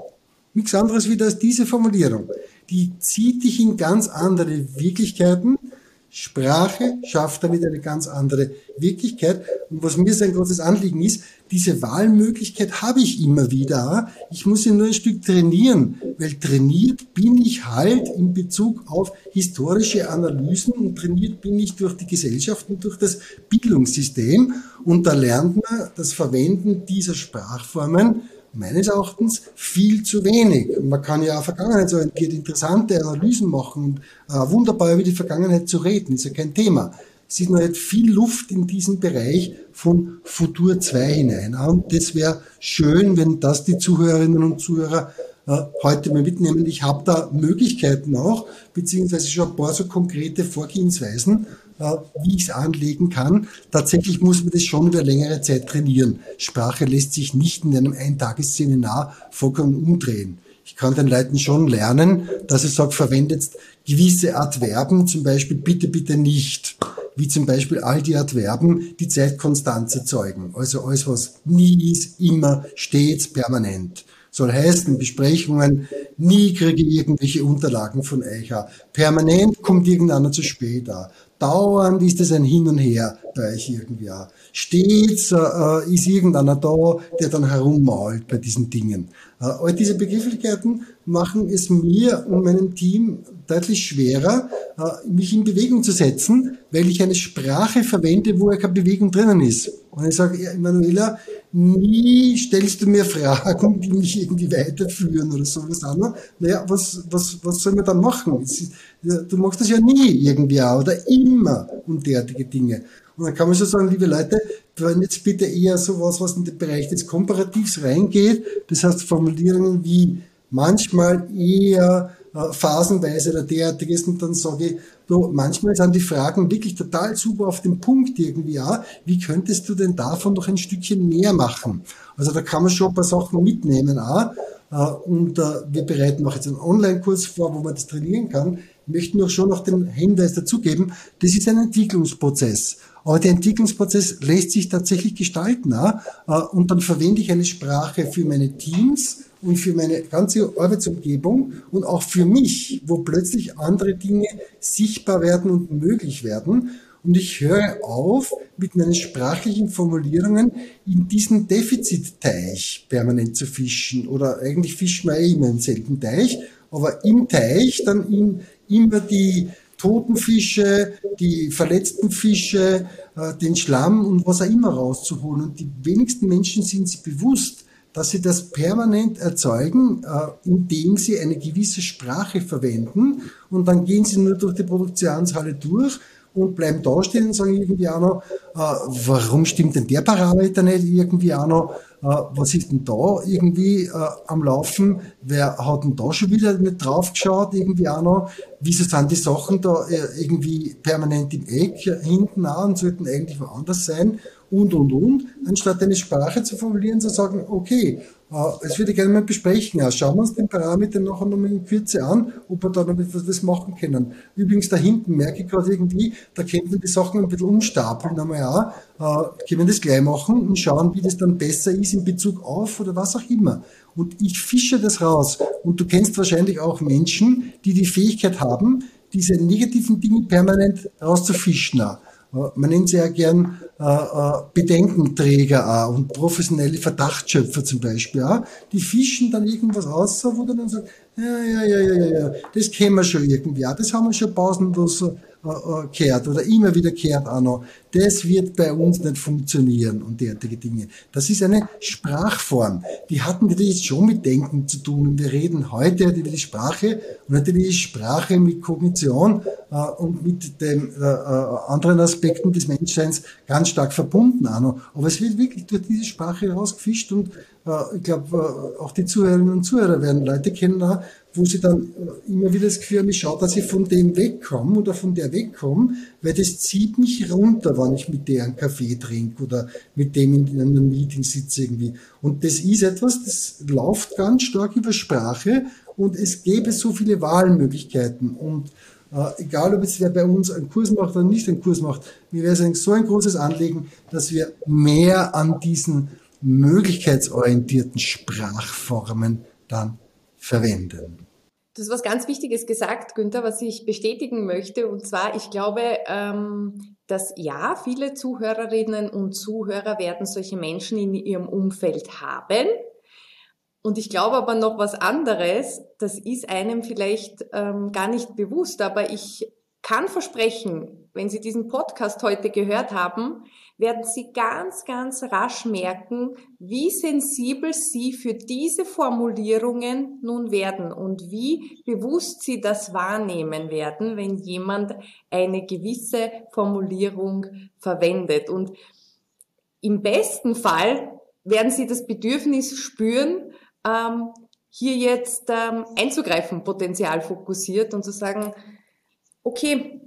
Nichts anderes wie das, diese Formulierung. Die zieht dich in ganz andere Wirklichkeiten. Sprache schafft damit eine ganz andere Wirklichkeit. Und was mir sein großes Anliegen ist, diese Wahlmöglichkeit habe ich immer wieder. Ich muss sie nur ein Stück trainieren, weil trainiert bin ich halt in Bezug auf historische Analysen und trainiert bin ich durch die Gesellschaft und durch das Bildungssystem. Und da lernt man das Verwenden dieser Sprachformen meines Erachtens viel zu wenig. Man kann ja auch Vergangenheitsorientiert interessante Analysen machen und äh, wunderbar über die Vergangenheit zu reden, ist ja kein Thema. Es ist noch viel Luft in diesen Bereich von Futur 2 hinein. Und das wäre schön, wenn das die Zuhörerinnen und Zuhörer heute mal mitnehmen. Ich habe da Möglichkeiten auch, beziehungsweise schon ein paar so konkrete Vorgehensweisen, äh, wie ich es anlegen kann. Tatsächlich muss man das schon über längere Zeit trainieren. Sprache lässt sich nicht in einem Eintagesseminar vollkommen umdrehen. Ich kann den Leuten schon lernen, dass ich sage, verwendet gewisse Adverben, zum Beispiel bitte, bitte nicht. Wie zum Beispiel all die Adverben, die Zeitkonstanz erzeugen. Also alles, was nie ist, immer, stets, permanent. Soll heißen, Besprechungen, nie kriege ich irgendwelche Unterlagen von euch. Permanent kommt irgendeiner zu spät. Dauernd ist es ein Hin und Her bei euch irgendwie. Stets äh, ist irgendeiner da, der dann herummalt bei diesen Dingen. Äh, all diese Begrifflichkeiten machen es mir und meinem Team deutlich schwerer, äh, mich in Bewegung zu setzen, weil ich eine Sprache verwende, wo ja keine Bewegung drinnen ist. Und ich sage, Emanuela, nie stellst du mir Fragen, die mich irgendwie weiterführen oder sowas anderes. Naja, was, was, was soll man dann machen? Du machst das ja nie irgendwie auch oder immer und derartige Dinge. Und dann kann man schon sagen, liebe Leute, wenn jetzt bitte eher sowas, was in den Bereich des Komparativs reingeht, das heißt Formulierungen wie manchmal eher phasenweise oder derartiges und dann sage ich, du, manchmal sind die Fragen wirklich total super auf den Punkt irgendwie, ja, wie könntest du denn davon noch ein Stückchen mehr machen? Also da kann man schon ein paar Sachen mitnehmen auch. Äh, und äh, wir bereiten auch jetzt einen Online-Kurs vor, wo man das trainieren kann. Ich möchte nur schon noch den Hinweis dazugeben, das ist ein Entwicklungsprozess. Aber der Entwicklungsprozess lässt sich tatsächlich gestalten. Auch. Und dann verwende ich eine Sprache für meine Teams und für meine ganze Arbeitsumgebung und auch für mich, wo plötzlich andere Dinge sichtbar werden und möglich werden. Und ich höre auf, mit meinen sprachlichen Formulierungen in diesen Defizitteich permanent zu fischen. Oder eigentlich fischen wir eh immer im selben Teich, aber im Teich dann in, immer die toten Fische, die verletzten Fische, äh, den Schlamm und was auch immer rauszuholen. Und die wenigsten Menschen sind sich bewusst, dass sie das permanent erzeugen, äh, indem sie eine gewisse Sprache verwenden und dann gehen sie nur durch die Produktionshalle durch und bleiben da stehen und sagen irgendwie auch noch, äh, warum stimmt denn der Parameter nicht irgendwie auch noch, äh, was ist denn da irgendwie am Laufen, wer hat denn da schon wieder nicht drauf geschaut irgendwie auch noch, wieso sind die Sachen da irgendwie permanent im Eck hinten an und sollten eigentlich woanders sein und, und, und, anstatt eine Sprache zu formulieren, zu sagen, okay, äh, das würde gerne mal besprechen. Ja, schauen wir uns den Parameter nachher nochmal in Kürze an, ob wir da noch etwas was machen können. Übrigens, da hinten merke ich gerade irgendwie, da könnten wir die Sachen ein bisschen umstapeln einmal auch. Äh, können wir das gleich machen und schauen, wie das dann besser ist in Bezug auf oder was auch immer. Und ich fische das raus. Und du kennst wahrscheinlich auch Menschen, die die Fähigkeit haben, diese negativen Dinge permanent rauszufischen. Man nennt sie ja gern äh, äh, Bedenkenträger auch und professionelle Verdachtschöpfer zum Beispiel auch. Die fischen dann irgendwas aus, wo du dann sagst, ja, ja, ja, ja, ja, das kennen wir schon irgendwie auch, das haben wir schon pausenlos kehrt oder immer wieder kehrt auch noch. Das wird bei uns nicht funktionieren und derartige Dinge. Das ist eine Sprachform. Die hat natürlich schon mit Denken zu tun. wir reden heute über die Sprache und natürlich die Sprache mit Kognition äh, und mit den äh, äh, anderen Aspekten des Menschseins ganz stark verbunden auch noch. Aber es wird wirklich durch diese Sprache rausgefischt und äh, ich glaube, auch die Zuhörerinnen und Zuhörer werden Leute kennen, wo sie dann äh, immer wieder das Gefühl haben, ich schaue, dass ich von dem wegkomme oder von der wegkomme, weil das zieht mich runter, wenn ich mit der einen Kaffee trinke oder mit dem in einem Meeting sitze irgendwie. Und das ist etwas, das läuft ganz stark über Sprache und es gäbe so viele Wahlmöglichkeiten und äh, egal, ob jetzt wer bei uns einen Kurs macht oder nicht einen Kurs macht, mir wäre es so ein großes Anliegen, dass wir mehr an diesen möglichkeitsorientierten Sprachformen dann verwenden.
Du hast was ganz Wichtiges gesagt, Günther, was ich bestätigen möchte. Und zwar, ich glaube, ähm, dass ja, viele Zuhörerinnen und Zuhörer werden solche Menschen in ihrem Umfeld haben. Und ich glaube aber noch was anderes, das ist einem vielleicht ähm, gar nicht bewusst, aber ich kann versprechen, wenn Sie diesen Podcast heute gehört haben, werden Sie ganz, ganz rasch merken, wie sensibel Sie für diese Formulierungen nun werden und wie bewusst Sie das wahrnehmen werden, wenn jemand eine gewisse Formulierung verwendet. Und im besten Fall werden Sie das Bedürfnis spüren, ähm, hier jetzt ähm, einzugreifen, potenzial fokussiert und zu sagen, okay,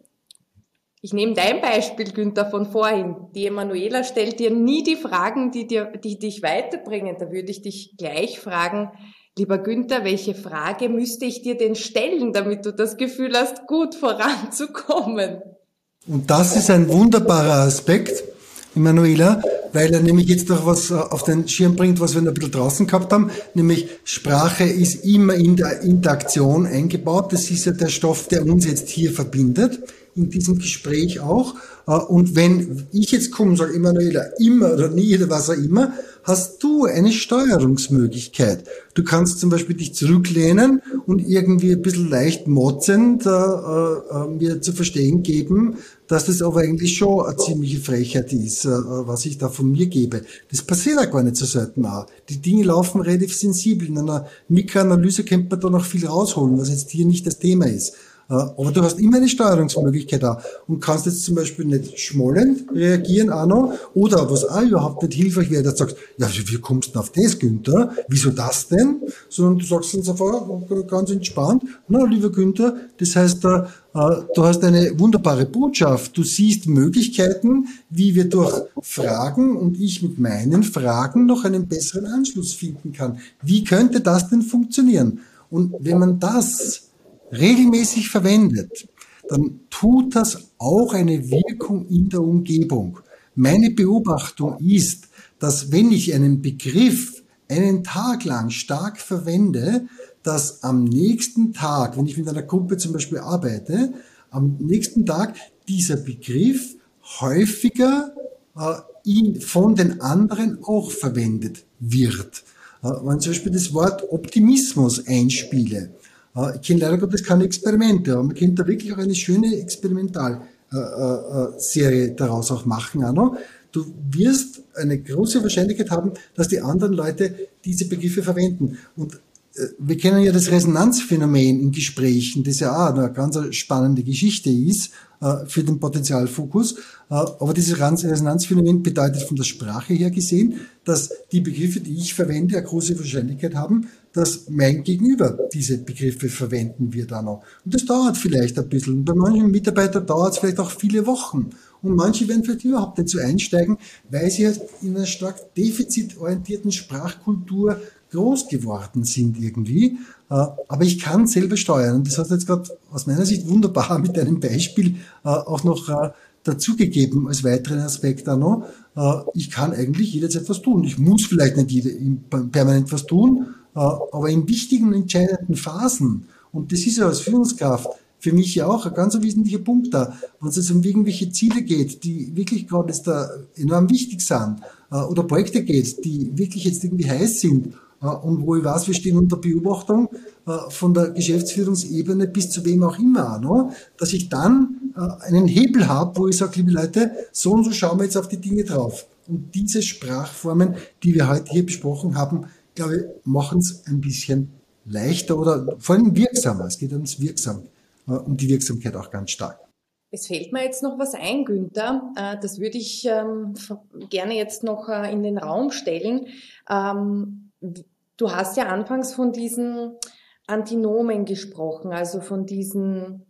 ich nehme dein Beispiel, Günther, von vorhin. Die Emanuela stellt dir nie die Fragen, die, dir, die dich weiterbringen. Da würde ich dich gleich fragen, lieber Günther, welche Frage müsste ich dir denn stellen, damit du das Gefühl hast, gut voranzukommen?
Und das ist ein wunderbarer Aspekt, Emanuela, weil er nämlich jetzt auch was äh, auf den Schirm bringt, was wir ein bisschen draußen gehabt haben, nämlich Sprache ist immer in der Interaktion eingebaut. Das ist ja der Stoff, der uns jetzt hier verbindet, in diesem Gespräch auch. Äh, und wenn ich jetzt komme und sage, Emanuela, immer oder nie oder was auch immer, hast du eine Steuerungsmöglichkeit. Du kannst zum Beispiel dich zurücklehnen und irgendwie ein bisschen leicht motzend äh, äh, mir zu verstehen geben, dass das aber eigentlich schon eine ziemliche Frechheit ist, äh, was ich da von mir gebe. Das passiert auch gar nicht so selten auch. Die Dinge laufen relativ sensibel. In einer Mikroanalyse könnte man da noch viel rausholen, was jetzt hier nicht das Thema ist. Aber du hast immer eine Steuerungsmöglichkeit da und kannst jetzt zum Beispiel nicht schmollend reagieren auch noch oder was auch überhaupt nicht hilfreich wäre, dass du sagst, ja, wie kommst du auf das, Günther? Wieso das denn? Sondern du sagst uns einfach ganz entspannt, na, lieber Günther, das heißt, äh, du hast eine wunderbare Botschaft. Du siehst Möglichkeiten, wie wir durch Fragen und ich mit meinen Fragen noch einen besseren Anschluss finden kann. Wie könnte das denn funktionieren? Und wenn man das regelmäßig verwendet, dann tut das auch eine Wirkung in der Umgebung. Meine Beobachtung ist, dass wenn ich einen Begriff einen Tag lang stark verwende, dass am nächsten Tag, wenn ich mit einer Gruppe zum Beispiel arbeite, am nächsten Tag dieser Begriff häufiger äh, von den anderen auch verwendet wird. Äh, wenn zum Beispiel das Wort Optimismus einspiele, ich kenne leider Gottes keine Experimente, aber man könnte da wirklich auch eine schöne Experimentalserie daraus auch machen, Anno. Du wirst eine große Wahrscheinlichkeit haben, dass die anderen Leute diese Begriffe verwenden. Und äh, wir kennen ja das Resonanzphänomen in Gesprächen, das ja auch eine ganz spannende Geschichte ist äh, für den Potenzialfokus. Aber dieses Resonanzphänomen bedeutet von der Sprache her gesehen, dass die Begriffe, die ich verwende, eine große Wahrscheinlichkeit haben, dass mein Gegenüber diese Begriffe verwenden wird auch noch. Und das dauert vielleicht ein bisschen. bei manchen Mitarbeitern dauert es vielleicht auch viele Wochen. Und manche werden vielleicht überhaupt nicht so einsteigen, weil sie halt in einer stark defizitorientierten Sprachkultur groß geworden sind irgendwie. Äh, aber ich kann selber steuern. Und das hat jetzt gerade aus meiner Sicht wunderbar mit einem Beispiel äh, auch noch äh, dazugegeben als weiteren Aspekt auch noch. Ich kann eigentlich jederzeit was tun. Ich muss vielleicht nicht permanent was tun, aber in wichtigen, entscheidenden Phasen, und das ist ja als Führungskraft für mich ja auch ein ganz wesentlicher Punkt da, wenn es um irgendwelche Ziele geht, die wirklich gerade jetzt da enorm wichtig sind, oder Projekte geht, die wirklich jetzt irgendwie heiß sind, und wo ich weiß, wir stehen unter Beobachtung von der Geschäftsführungsebene bis zu wem auch immer, ne? dass ich dann einen Hebel habe, wo ich sage, liebe Leute, so und so schauen wir jetzt auf die Dinge drauf. Und diese Sprachformen, die wir heute hier besprochen haben, glaube ich, machen es ein bisschen leichter oder vor allem wirksamer. Es geht ums Wirksam, äh, um die Wirksamkeit auch ganz stark.
Es fällt mir jetzt noch was ein, Günther. Äh, das würde ich ähm, gerne jetzt noch äh, in den Raum stellen. Du hast ja anfangs von diesen Antinomen gesprochen, also von diesen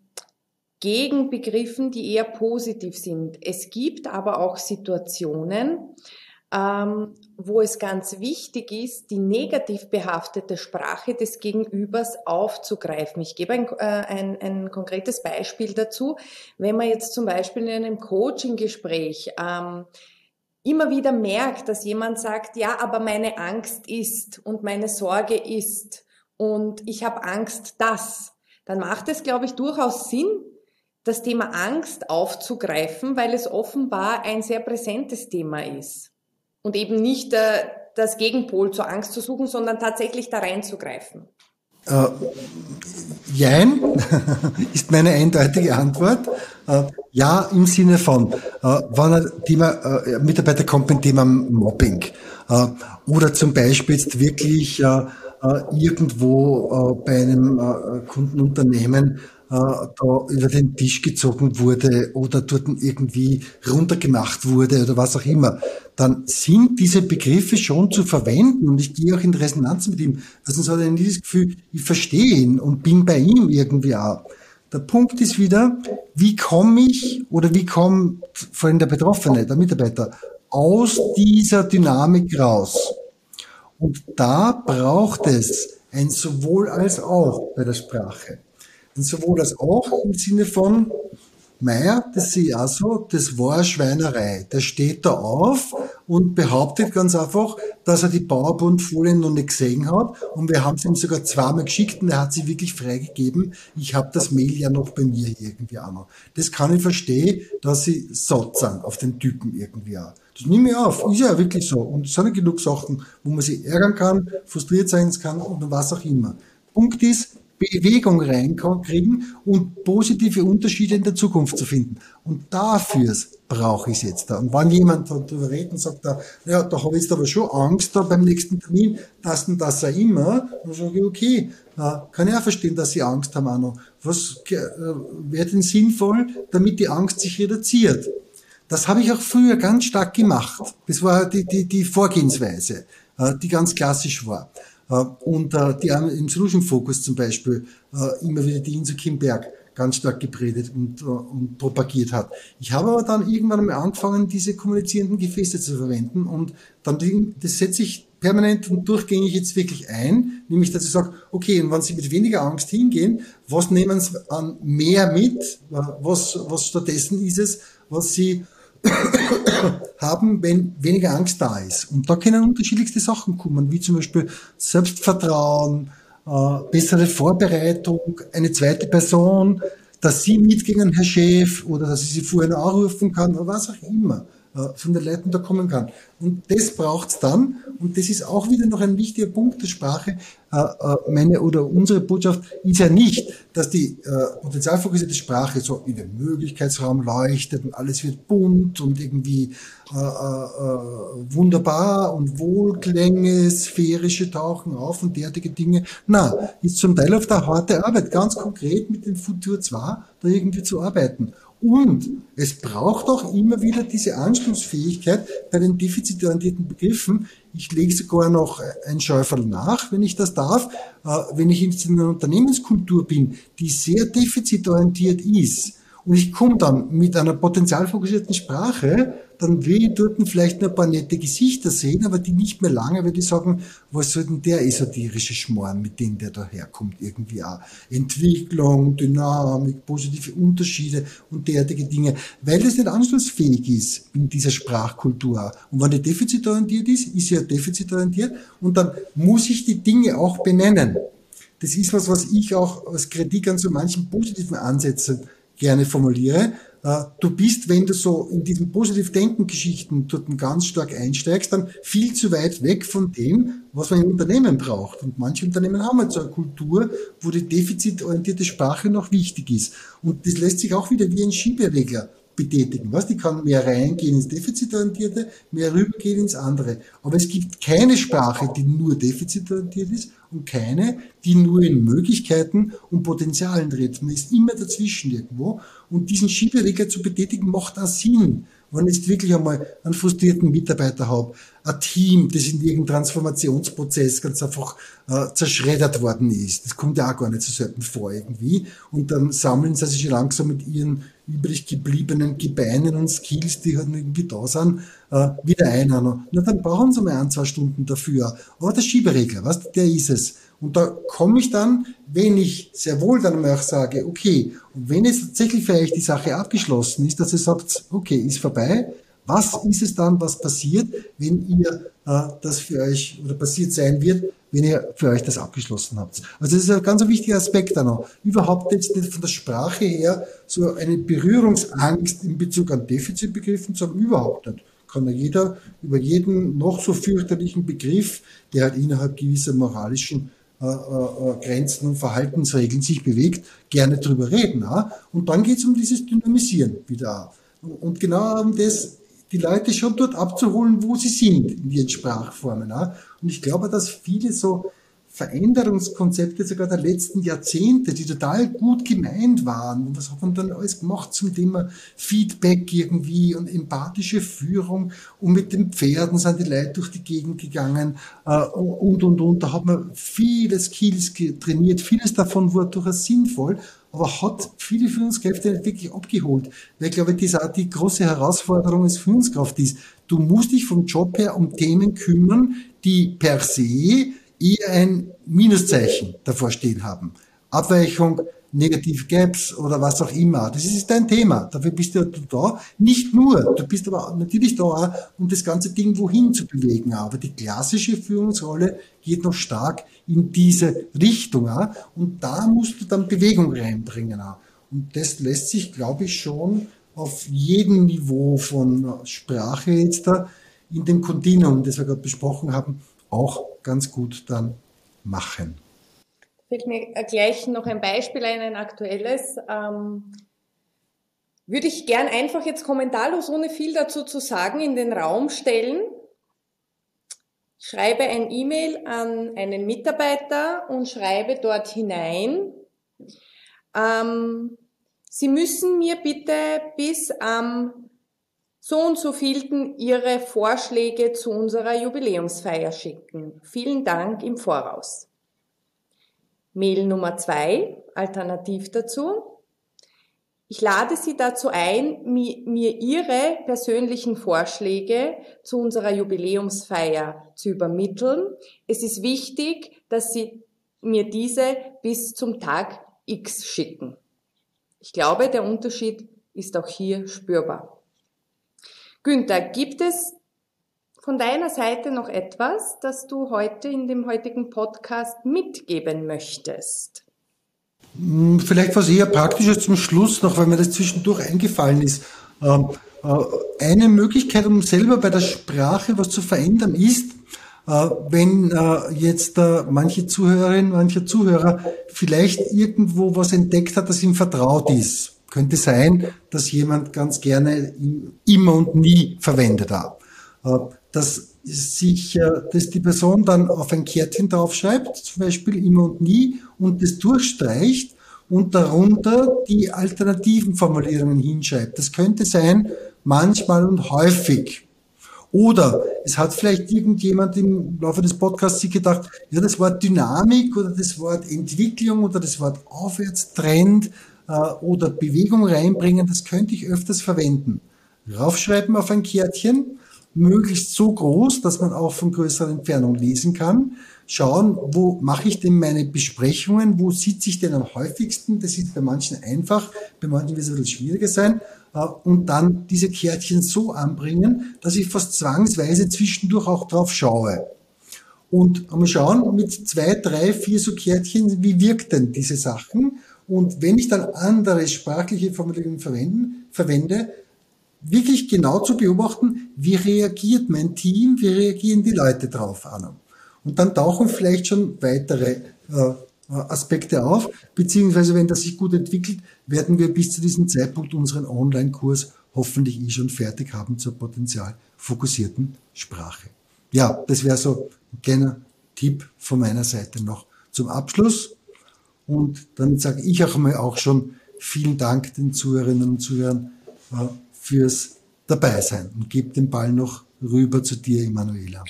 Gegenbegriffen, die eher positiv sind. Es gibt aber auch Situationen, ähm, wo es ganz wichtig ist, die negativ behaftete Sprache des Gegenübers aufzugreifen. Ich gebe ein, äh, ein, ein konkretes Beispiel dazu. Wenn man jetzt zum Beispiel in einem Coaching-Gespräch ähm, immer wieder merkt, dass jemand sagt, ja, aber meine Angst ist und meine Sorge ist und ich habe Angst, dass, dann macht es, glaube ich, durchaus Sinn, das Thema Angst aufzugreifen, weil es offenbar ein sehr präsentes Thema ist und eben nicht äh, das Gegenpol zur Angst zu suchen, sondern tatsächlich da reinzugreifen?
Äh, jein, ist meine eindeutige Antwort. Äh, ja, im Sinne von, äh, wenn ein Thema, äh, Mitarbeiter kommt beim Thema Mobbing äh, oder zum Beispiel jetzt wirklich äh, äh irgendwo bei einem Kundenunternehmen da über den Tisch gezogen wurde oder dort irgendwie runtergemacht wurde oder was auch immer, dann sind diese Begriffe schon zu verwenden und ich gehe auch in Resonanz mit ihm. Also sonst hat er nie das Gefühl, ich verstehe ihn und bin bei ihm irgendwie auch. Der Punkt ist wieder, wie komme ich oder wie kommt vor allem der Betroffene, der Mitarbeiter, aus dieser Dynamik raus? Und da braucht es ein sowohl als auch bei der Sprache. Und sowohl als auch im Sinne von, Meier, das sehe ich auch so, das war Schweinerei. Der steht da auf und behauptet ganz einfach, dass er die Powerpoint-Folien noch nicht gesehen hat. Und wir haben es ihm sogar zweimal geschickt und er hat sie wirklich freigegeben. Ich habe das Mail ja noch bei mir irgendwie auch noch. Das kann ich verstehen, dass sie satt sind auf den Typen irgendwie auch. Das nehme ich auf. Ist ja wirklich so. Und es sind ja genug Sachen, wo man sich ärgern kann, frustriert sein kann und was auch immer. Punkt ist, Bewegung reinkriegen und positive Unterschiede in der Zukunft zu finden. Und dafür brauche ich es jetzt da. Und wenn jemand darüber redet und sagt, da, ja, da habe ich jetzt aber schon Angst da beim nächsten Termin, das und das auch immer, dann sage ich, okay, kann ich auch verstehen, dass Sie Angst haben noch. Was äh, wäre denn sinnvoll, damit die Angst sich reduziert? Das habe ich auch früher ganz stark gemacht. Das war die, die, die Vorgehensweise, äh, die ganz klassisch war. Äh, und äh, die haben im Solution Focus zum Beispiel äh, immer wieder die Inso Kimberg ganz stark gepredigt und, und propagiert hat. Ich habe aber dann irgendwann einmal angefangen, diese kommunizierenden Gefäße zu verwenden und dann, das setze ich permanent und durchgängig jetzt wirklich ein, nämlich dass ich sage, okay, und wenn Sie mit weniger Angst hingehen, was nehmen Sie an mehr mit, was, was stattdessen ist es, was Sie haben, wenn weniger Angst da ist. Und da können unterschiedlichste Sachen kommen, wie zum Beispiel Selbstvertrauen, äh, bessere Vorbereitung, eine zweite Person, dass sie mitgehen, Herr Chef, oder dass ich sie vorher anrufen kann, oder was auch immer von den Leuten da kommen kann. Und das braucht's dann. Und das ist auch wieder noch ein wichtiger Punkt der Sprache. Äh, äh, meine oder unsere Botschaft ist ja nicht, dass die äh, potenzialfokussierte Sprache so in den Möglichkeitsraum leuchtet und alles wird bunt und irgendwie äh, äh, wunderbar und Wohlklänge, sphärische tauchen auf und derartige Dinge. Na, ist zum Teil auf der harte Arbeit, ganz konkret mit dem Futur 2 da irgendwie zu arbeiten. Und es braucht auch immer wieder diese Anschlussfähigkeit bei den defizitorientierten Begriffen. Ich lege sogar noch ein Schäuferl nach, wenn ich das darf. Äh, wenn ich in einer Unternehmenskultur bin, die sehr defizitorientiert ist, und ich komme dann mit einer potenzialfokussierten Sprache, dann will ich dort vielleicht noch ein paar nette Gesichter sehen, aber die nicht mehr lange, weil die sagen, was soll denn der esoterische Schmoren, mit dem der daherkommt, irgendwie auch. Entwicklung, Dynamik, positive Unterschiede und derartige Dinge, weil das nicht anschlussfähig ist in dieser Sprachkultur. Und wenn die defizitorientiert ist, ist sie ja defizitorientiert und dann muss ich die Dinge auch benennen. Das ist was, was ich auch als Kritik an so manchen positiven Ansätzen gerne formuliere. Äh, du bist, wenn du so in diesen Positiv-Denken-Geschichten dort ganz stark einsteigst, dann viel zu weit weg von dem, was man im Unternehmen braucht. Und manche Unternehmen haben halt so eine Kultur, wo die defizitorientierte Sprache noch wichtig ist. Und das lässt sich auch wieder wie ein Schieberegler betätigen. Was? Die kann mehr reingehen ins Defizitorientierte, mehr rübergehen ins andere. Aber es gibt keine Sprache, die nur defizitorientiert ist und keine, die nur in Möglichkeiten und Potenzialen dreht. Man ist immer dazwischen irgendwo. Und diesen Schieberegler zu betätigen macht auch Sinn wenn ich wirklich einmal einen frustrierten Mitarbeiter habe, ein Team, das in irgendeinem Transformationsprozess ganz einfach äh, zerschreddert worden ist. Das kommt ja auch gar nicht so selten vor irgendwie. Und dann sammeln sie sich langsam mit ihren übrig gebliebenen Gebeinen und Skills, die halt irgendwie da sind, äh, wieder ein. Na, dann brauchen sie mal ein, zwei Stunden dafür. Aber der Schieberegler, was, der ist es. Und da komme ich dann, wenn ich sehr wohl dann mal auch sage, okay, und wenn jetzt tatsächlich vielleicht die Sache abgeschlossen ist, dass ihr sagt, okay, ist vorbei, was ist es dann, was passiert, wenn ihr äh, das für euch oder passiert sein wird, wenn ihr für euch das abgeschlossen habt. Also das ist ein ganz wichtiger Aspekt da noch. Überhaupt jetzt nicht von der Sprache her so eine Berührungsangst in Bezug an Defizitbegriffen zu haben, überhaupt nicht. Kann ja jeder über jeden noch so fürchterlichen Begriff, der halt innerhalb gewisser moralischen äh, äh, Grenzen und Verhaltensregeln sich bewegt, gerne drüber reden. Ja? Und dann geht es um dieses Dynamisieren wieder. Und genau um das, die Leute schon dort abzuholen, wo sie sind in ihren Sprachformen. Ja? Und ich glaube, dass viele so Veränderungskonzepte sogar der letzten Jahrzehnte, die total gut gemeint waren. Und was hat man dann alles gemacht zum Thema Feedback irgendwie und empathische Führung? Und mit den Pferden sind die Leute durch die Gegend gegangen äh, und, und, und. Da hat man viele Skills trainiert. Vieles davon war durchaus sinnvoll, aber hat viele Führungskräfte wirklich abgeholt. Weil ich glaube, das auch die große Herausforderung als Führungskraft ist. Du musst dich vom Job her um Themen kümmern, die per se eher ein Minuszeichen davor stehen haben. Abweichung, Negative Gaps oder was auch immer. Das ist dein Thema. Dafür bist du da. Nicht nur. Du bist aber natürlich da, um das ganze Ding wohin zu bewegen. Aber die klassische Führungsrolle geht noch stark in diese Richtung. Und da musst du dann Bewegung reinbringen. Und das lässt sich, glaube ich, schon auf jedem Niveau von Sprache jetzt da in dem Kontinuum, das wir gerade besprochen haben, auch ganz gut dann machen.
fällt mir gleich noch ein Beispiel ein, ein aktuelles. Ähm, würde ich gern einfach jetzt kommentarlos, ohne viel dazu zu sagen, in den Raum stellen. Schreibe ein E-Mail an einen Mitarbeiter und schreibe dort hinein, ähm, Sie müssen mir bitte bis am so und so vielten Ihre Vorschläge zu unserer Jubiläumsfeier schicken. Vielen Dank im Voraus. Mail Nummer zwei, alternativ dazu. Ich lade Sie dazu ein, mir Ihre persönlichen Vorschläge zu unserer Jubiläumsfeier zu übermitteln. Es ist wichtig, dass Sie mir diese bis zum Tag X schicken. Ich glaube, der Unterschied ist auch hier spürbar. Günther, gibt es von deiner Seite noch etwas, das du heute in dem heutigen Podcast mitgeben möchtest?
Hm, vielleicht was eher Praktisches zum Schluss noch, weil mir das zwischendurch eingefallen ist. Ähm, äh, eine Möglichkeit, um selber bei der Sprache was zu verändern, ist, äh, wenn äh, jetzt manche Zuhörerinnen, manche Zuhörer vielleicht irgendwo was entdeckt hat, das ihm vertraut ist. Könnte sein, dass jemand ganz gerne immer und nie verwendet hat. Dass sich, dass die Person dann auf ein Kärtchen draufschreibt, zum Beispiel immer und nie, und das durchstreicht und darunter die alternativen Formulierungen hinschreibt. Das könnte sein, manchmal und häufig. Oder es hat vielleicht irgendjemand im Laufe des Podcasts sich gedacht, ja, das Wort Dynamik oder das Wort Entwicklung oder das Wort Aufwärtstrend äh, oder Bewegung reinbringen, das könnte ich öfters verwenden. Raufschreiben auf ein Kärtchen möglichst so groß, dass man auch von größerer Entfernung lesen kann. Schauen, wo mache ich denn meine Besprechungen, wo sitze ich denn am häufigsten. Das ist bei manchen einfach, bei manchen wird es ein bisschen schwieriger sein. Äh, und dann diese Kärtchen so anbringen, dass ich fast zwangsweise zwischendurch auch drauf schaue. Und mal schauen, mit zwei, drei, vier so Kärtchen, wie wirkt denn diese Sachen? Und wenn ich dann andere sprachliche Formulierungen verwenden, verwende, wirklich genau zu beobachten, wie reagiert mein Team, wie reagieren die Leute drauf an. Und dann tauchen vielleicht schon weitere äh, Aspekte auf, beziehungsweise wenn das sich gut entwickelt, werden wir bis zu diesem Zeitpunkt unseren Online-Kurs hoffentlich eh schon fertig haben zur potenzialfokussierten Sprache. Ja, das wäre so ein kleiner Tipp von meiner Seite noch zum Abschluss. Und dann sage ich auch mal auch schon vielen Dank den Zuhörerinnen und Zuhörern äh, fürs Dabeisein und gebe den Ball noch rüber zu dir, Emanuela.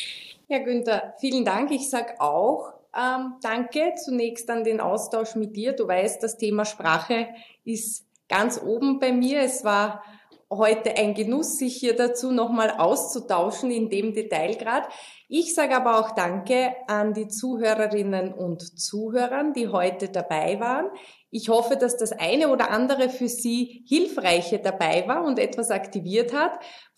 Ja, Günther, vielen Dank. Ich sage auch ähm, danke zunächst an den Austausch mit dir. Du weißt, das Thema Sprache ist ganz oben bei mir. Es war heute ein Genuss, sich hier dazu nochmal auszutauschen in dem Detailgrad. Ich sage aber auch Danke an die Zuhörerinnen und Zuhörern, die heute dabei waren. Ich hoffe, dass das eine oder andere für Sie hilfreiche dabei war und etwas aktiviert hat.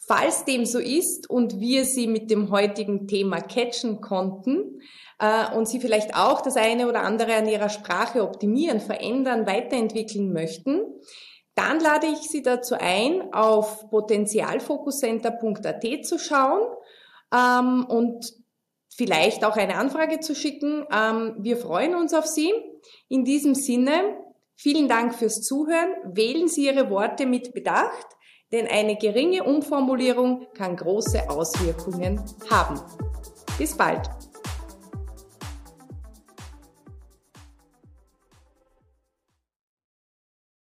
Falls dem so ist und wir Sie mit dem heutigen Thema catchen konnten äh, und Sie vielleicht auch das eine oder andere an Ihrer Sprache optimieren, verändern, weiterentwickeln möchten, dann lade ich Sie dazu ein, auf potenzialfokuscenter.at zu schauen ähm, und vielleicht auch eine Anfrage zu schicken. Ähm, wir freuen uns auf Sie. In diesem Sinne, Vielen Dank fürs Zuhören. Wählen Sie Ihre Worte mit Bedacht, denn eine geringe Umformulierung kann große Auswirkungen haben. Bis bald.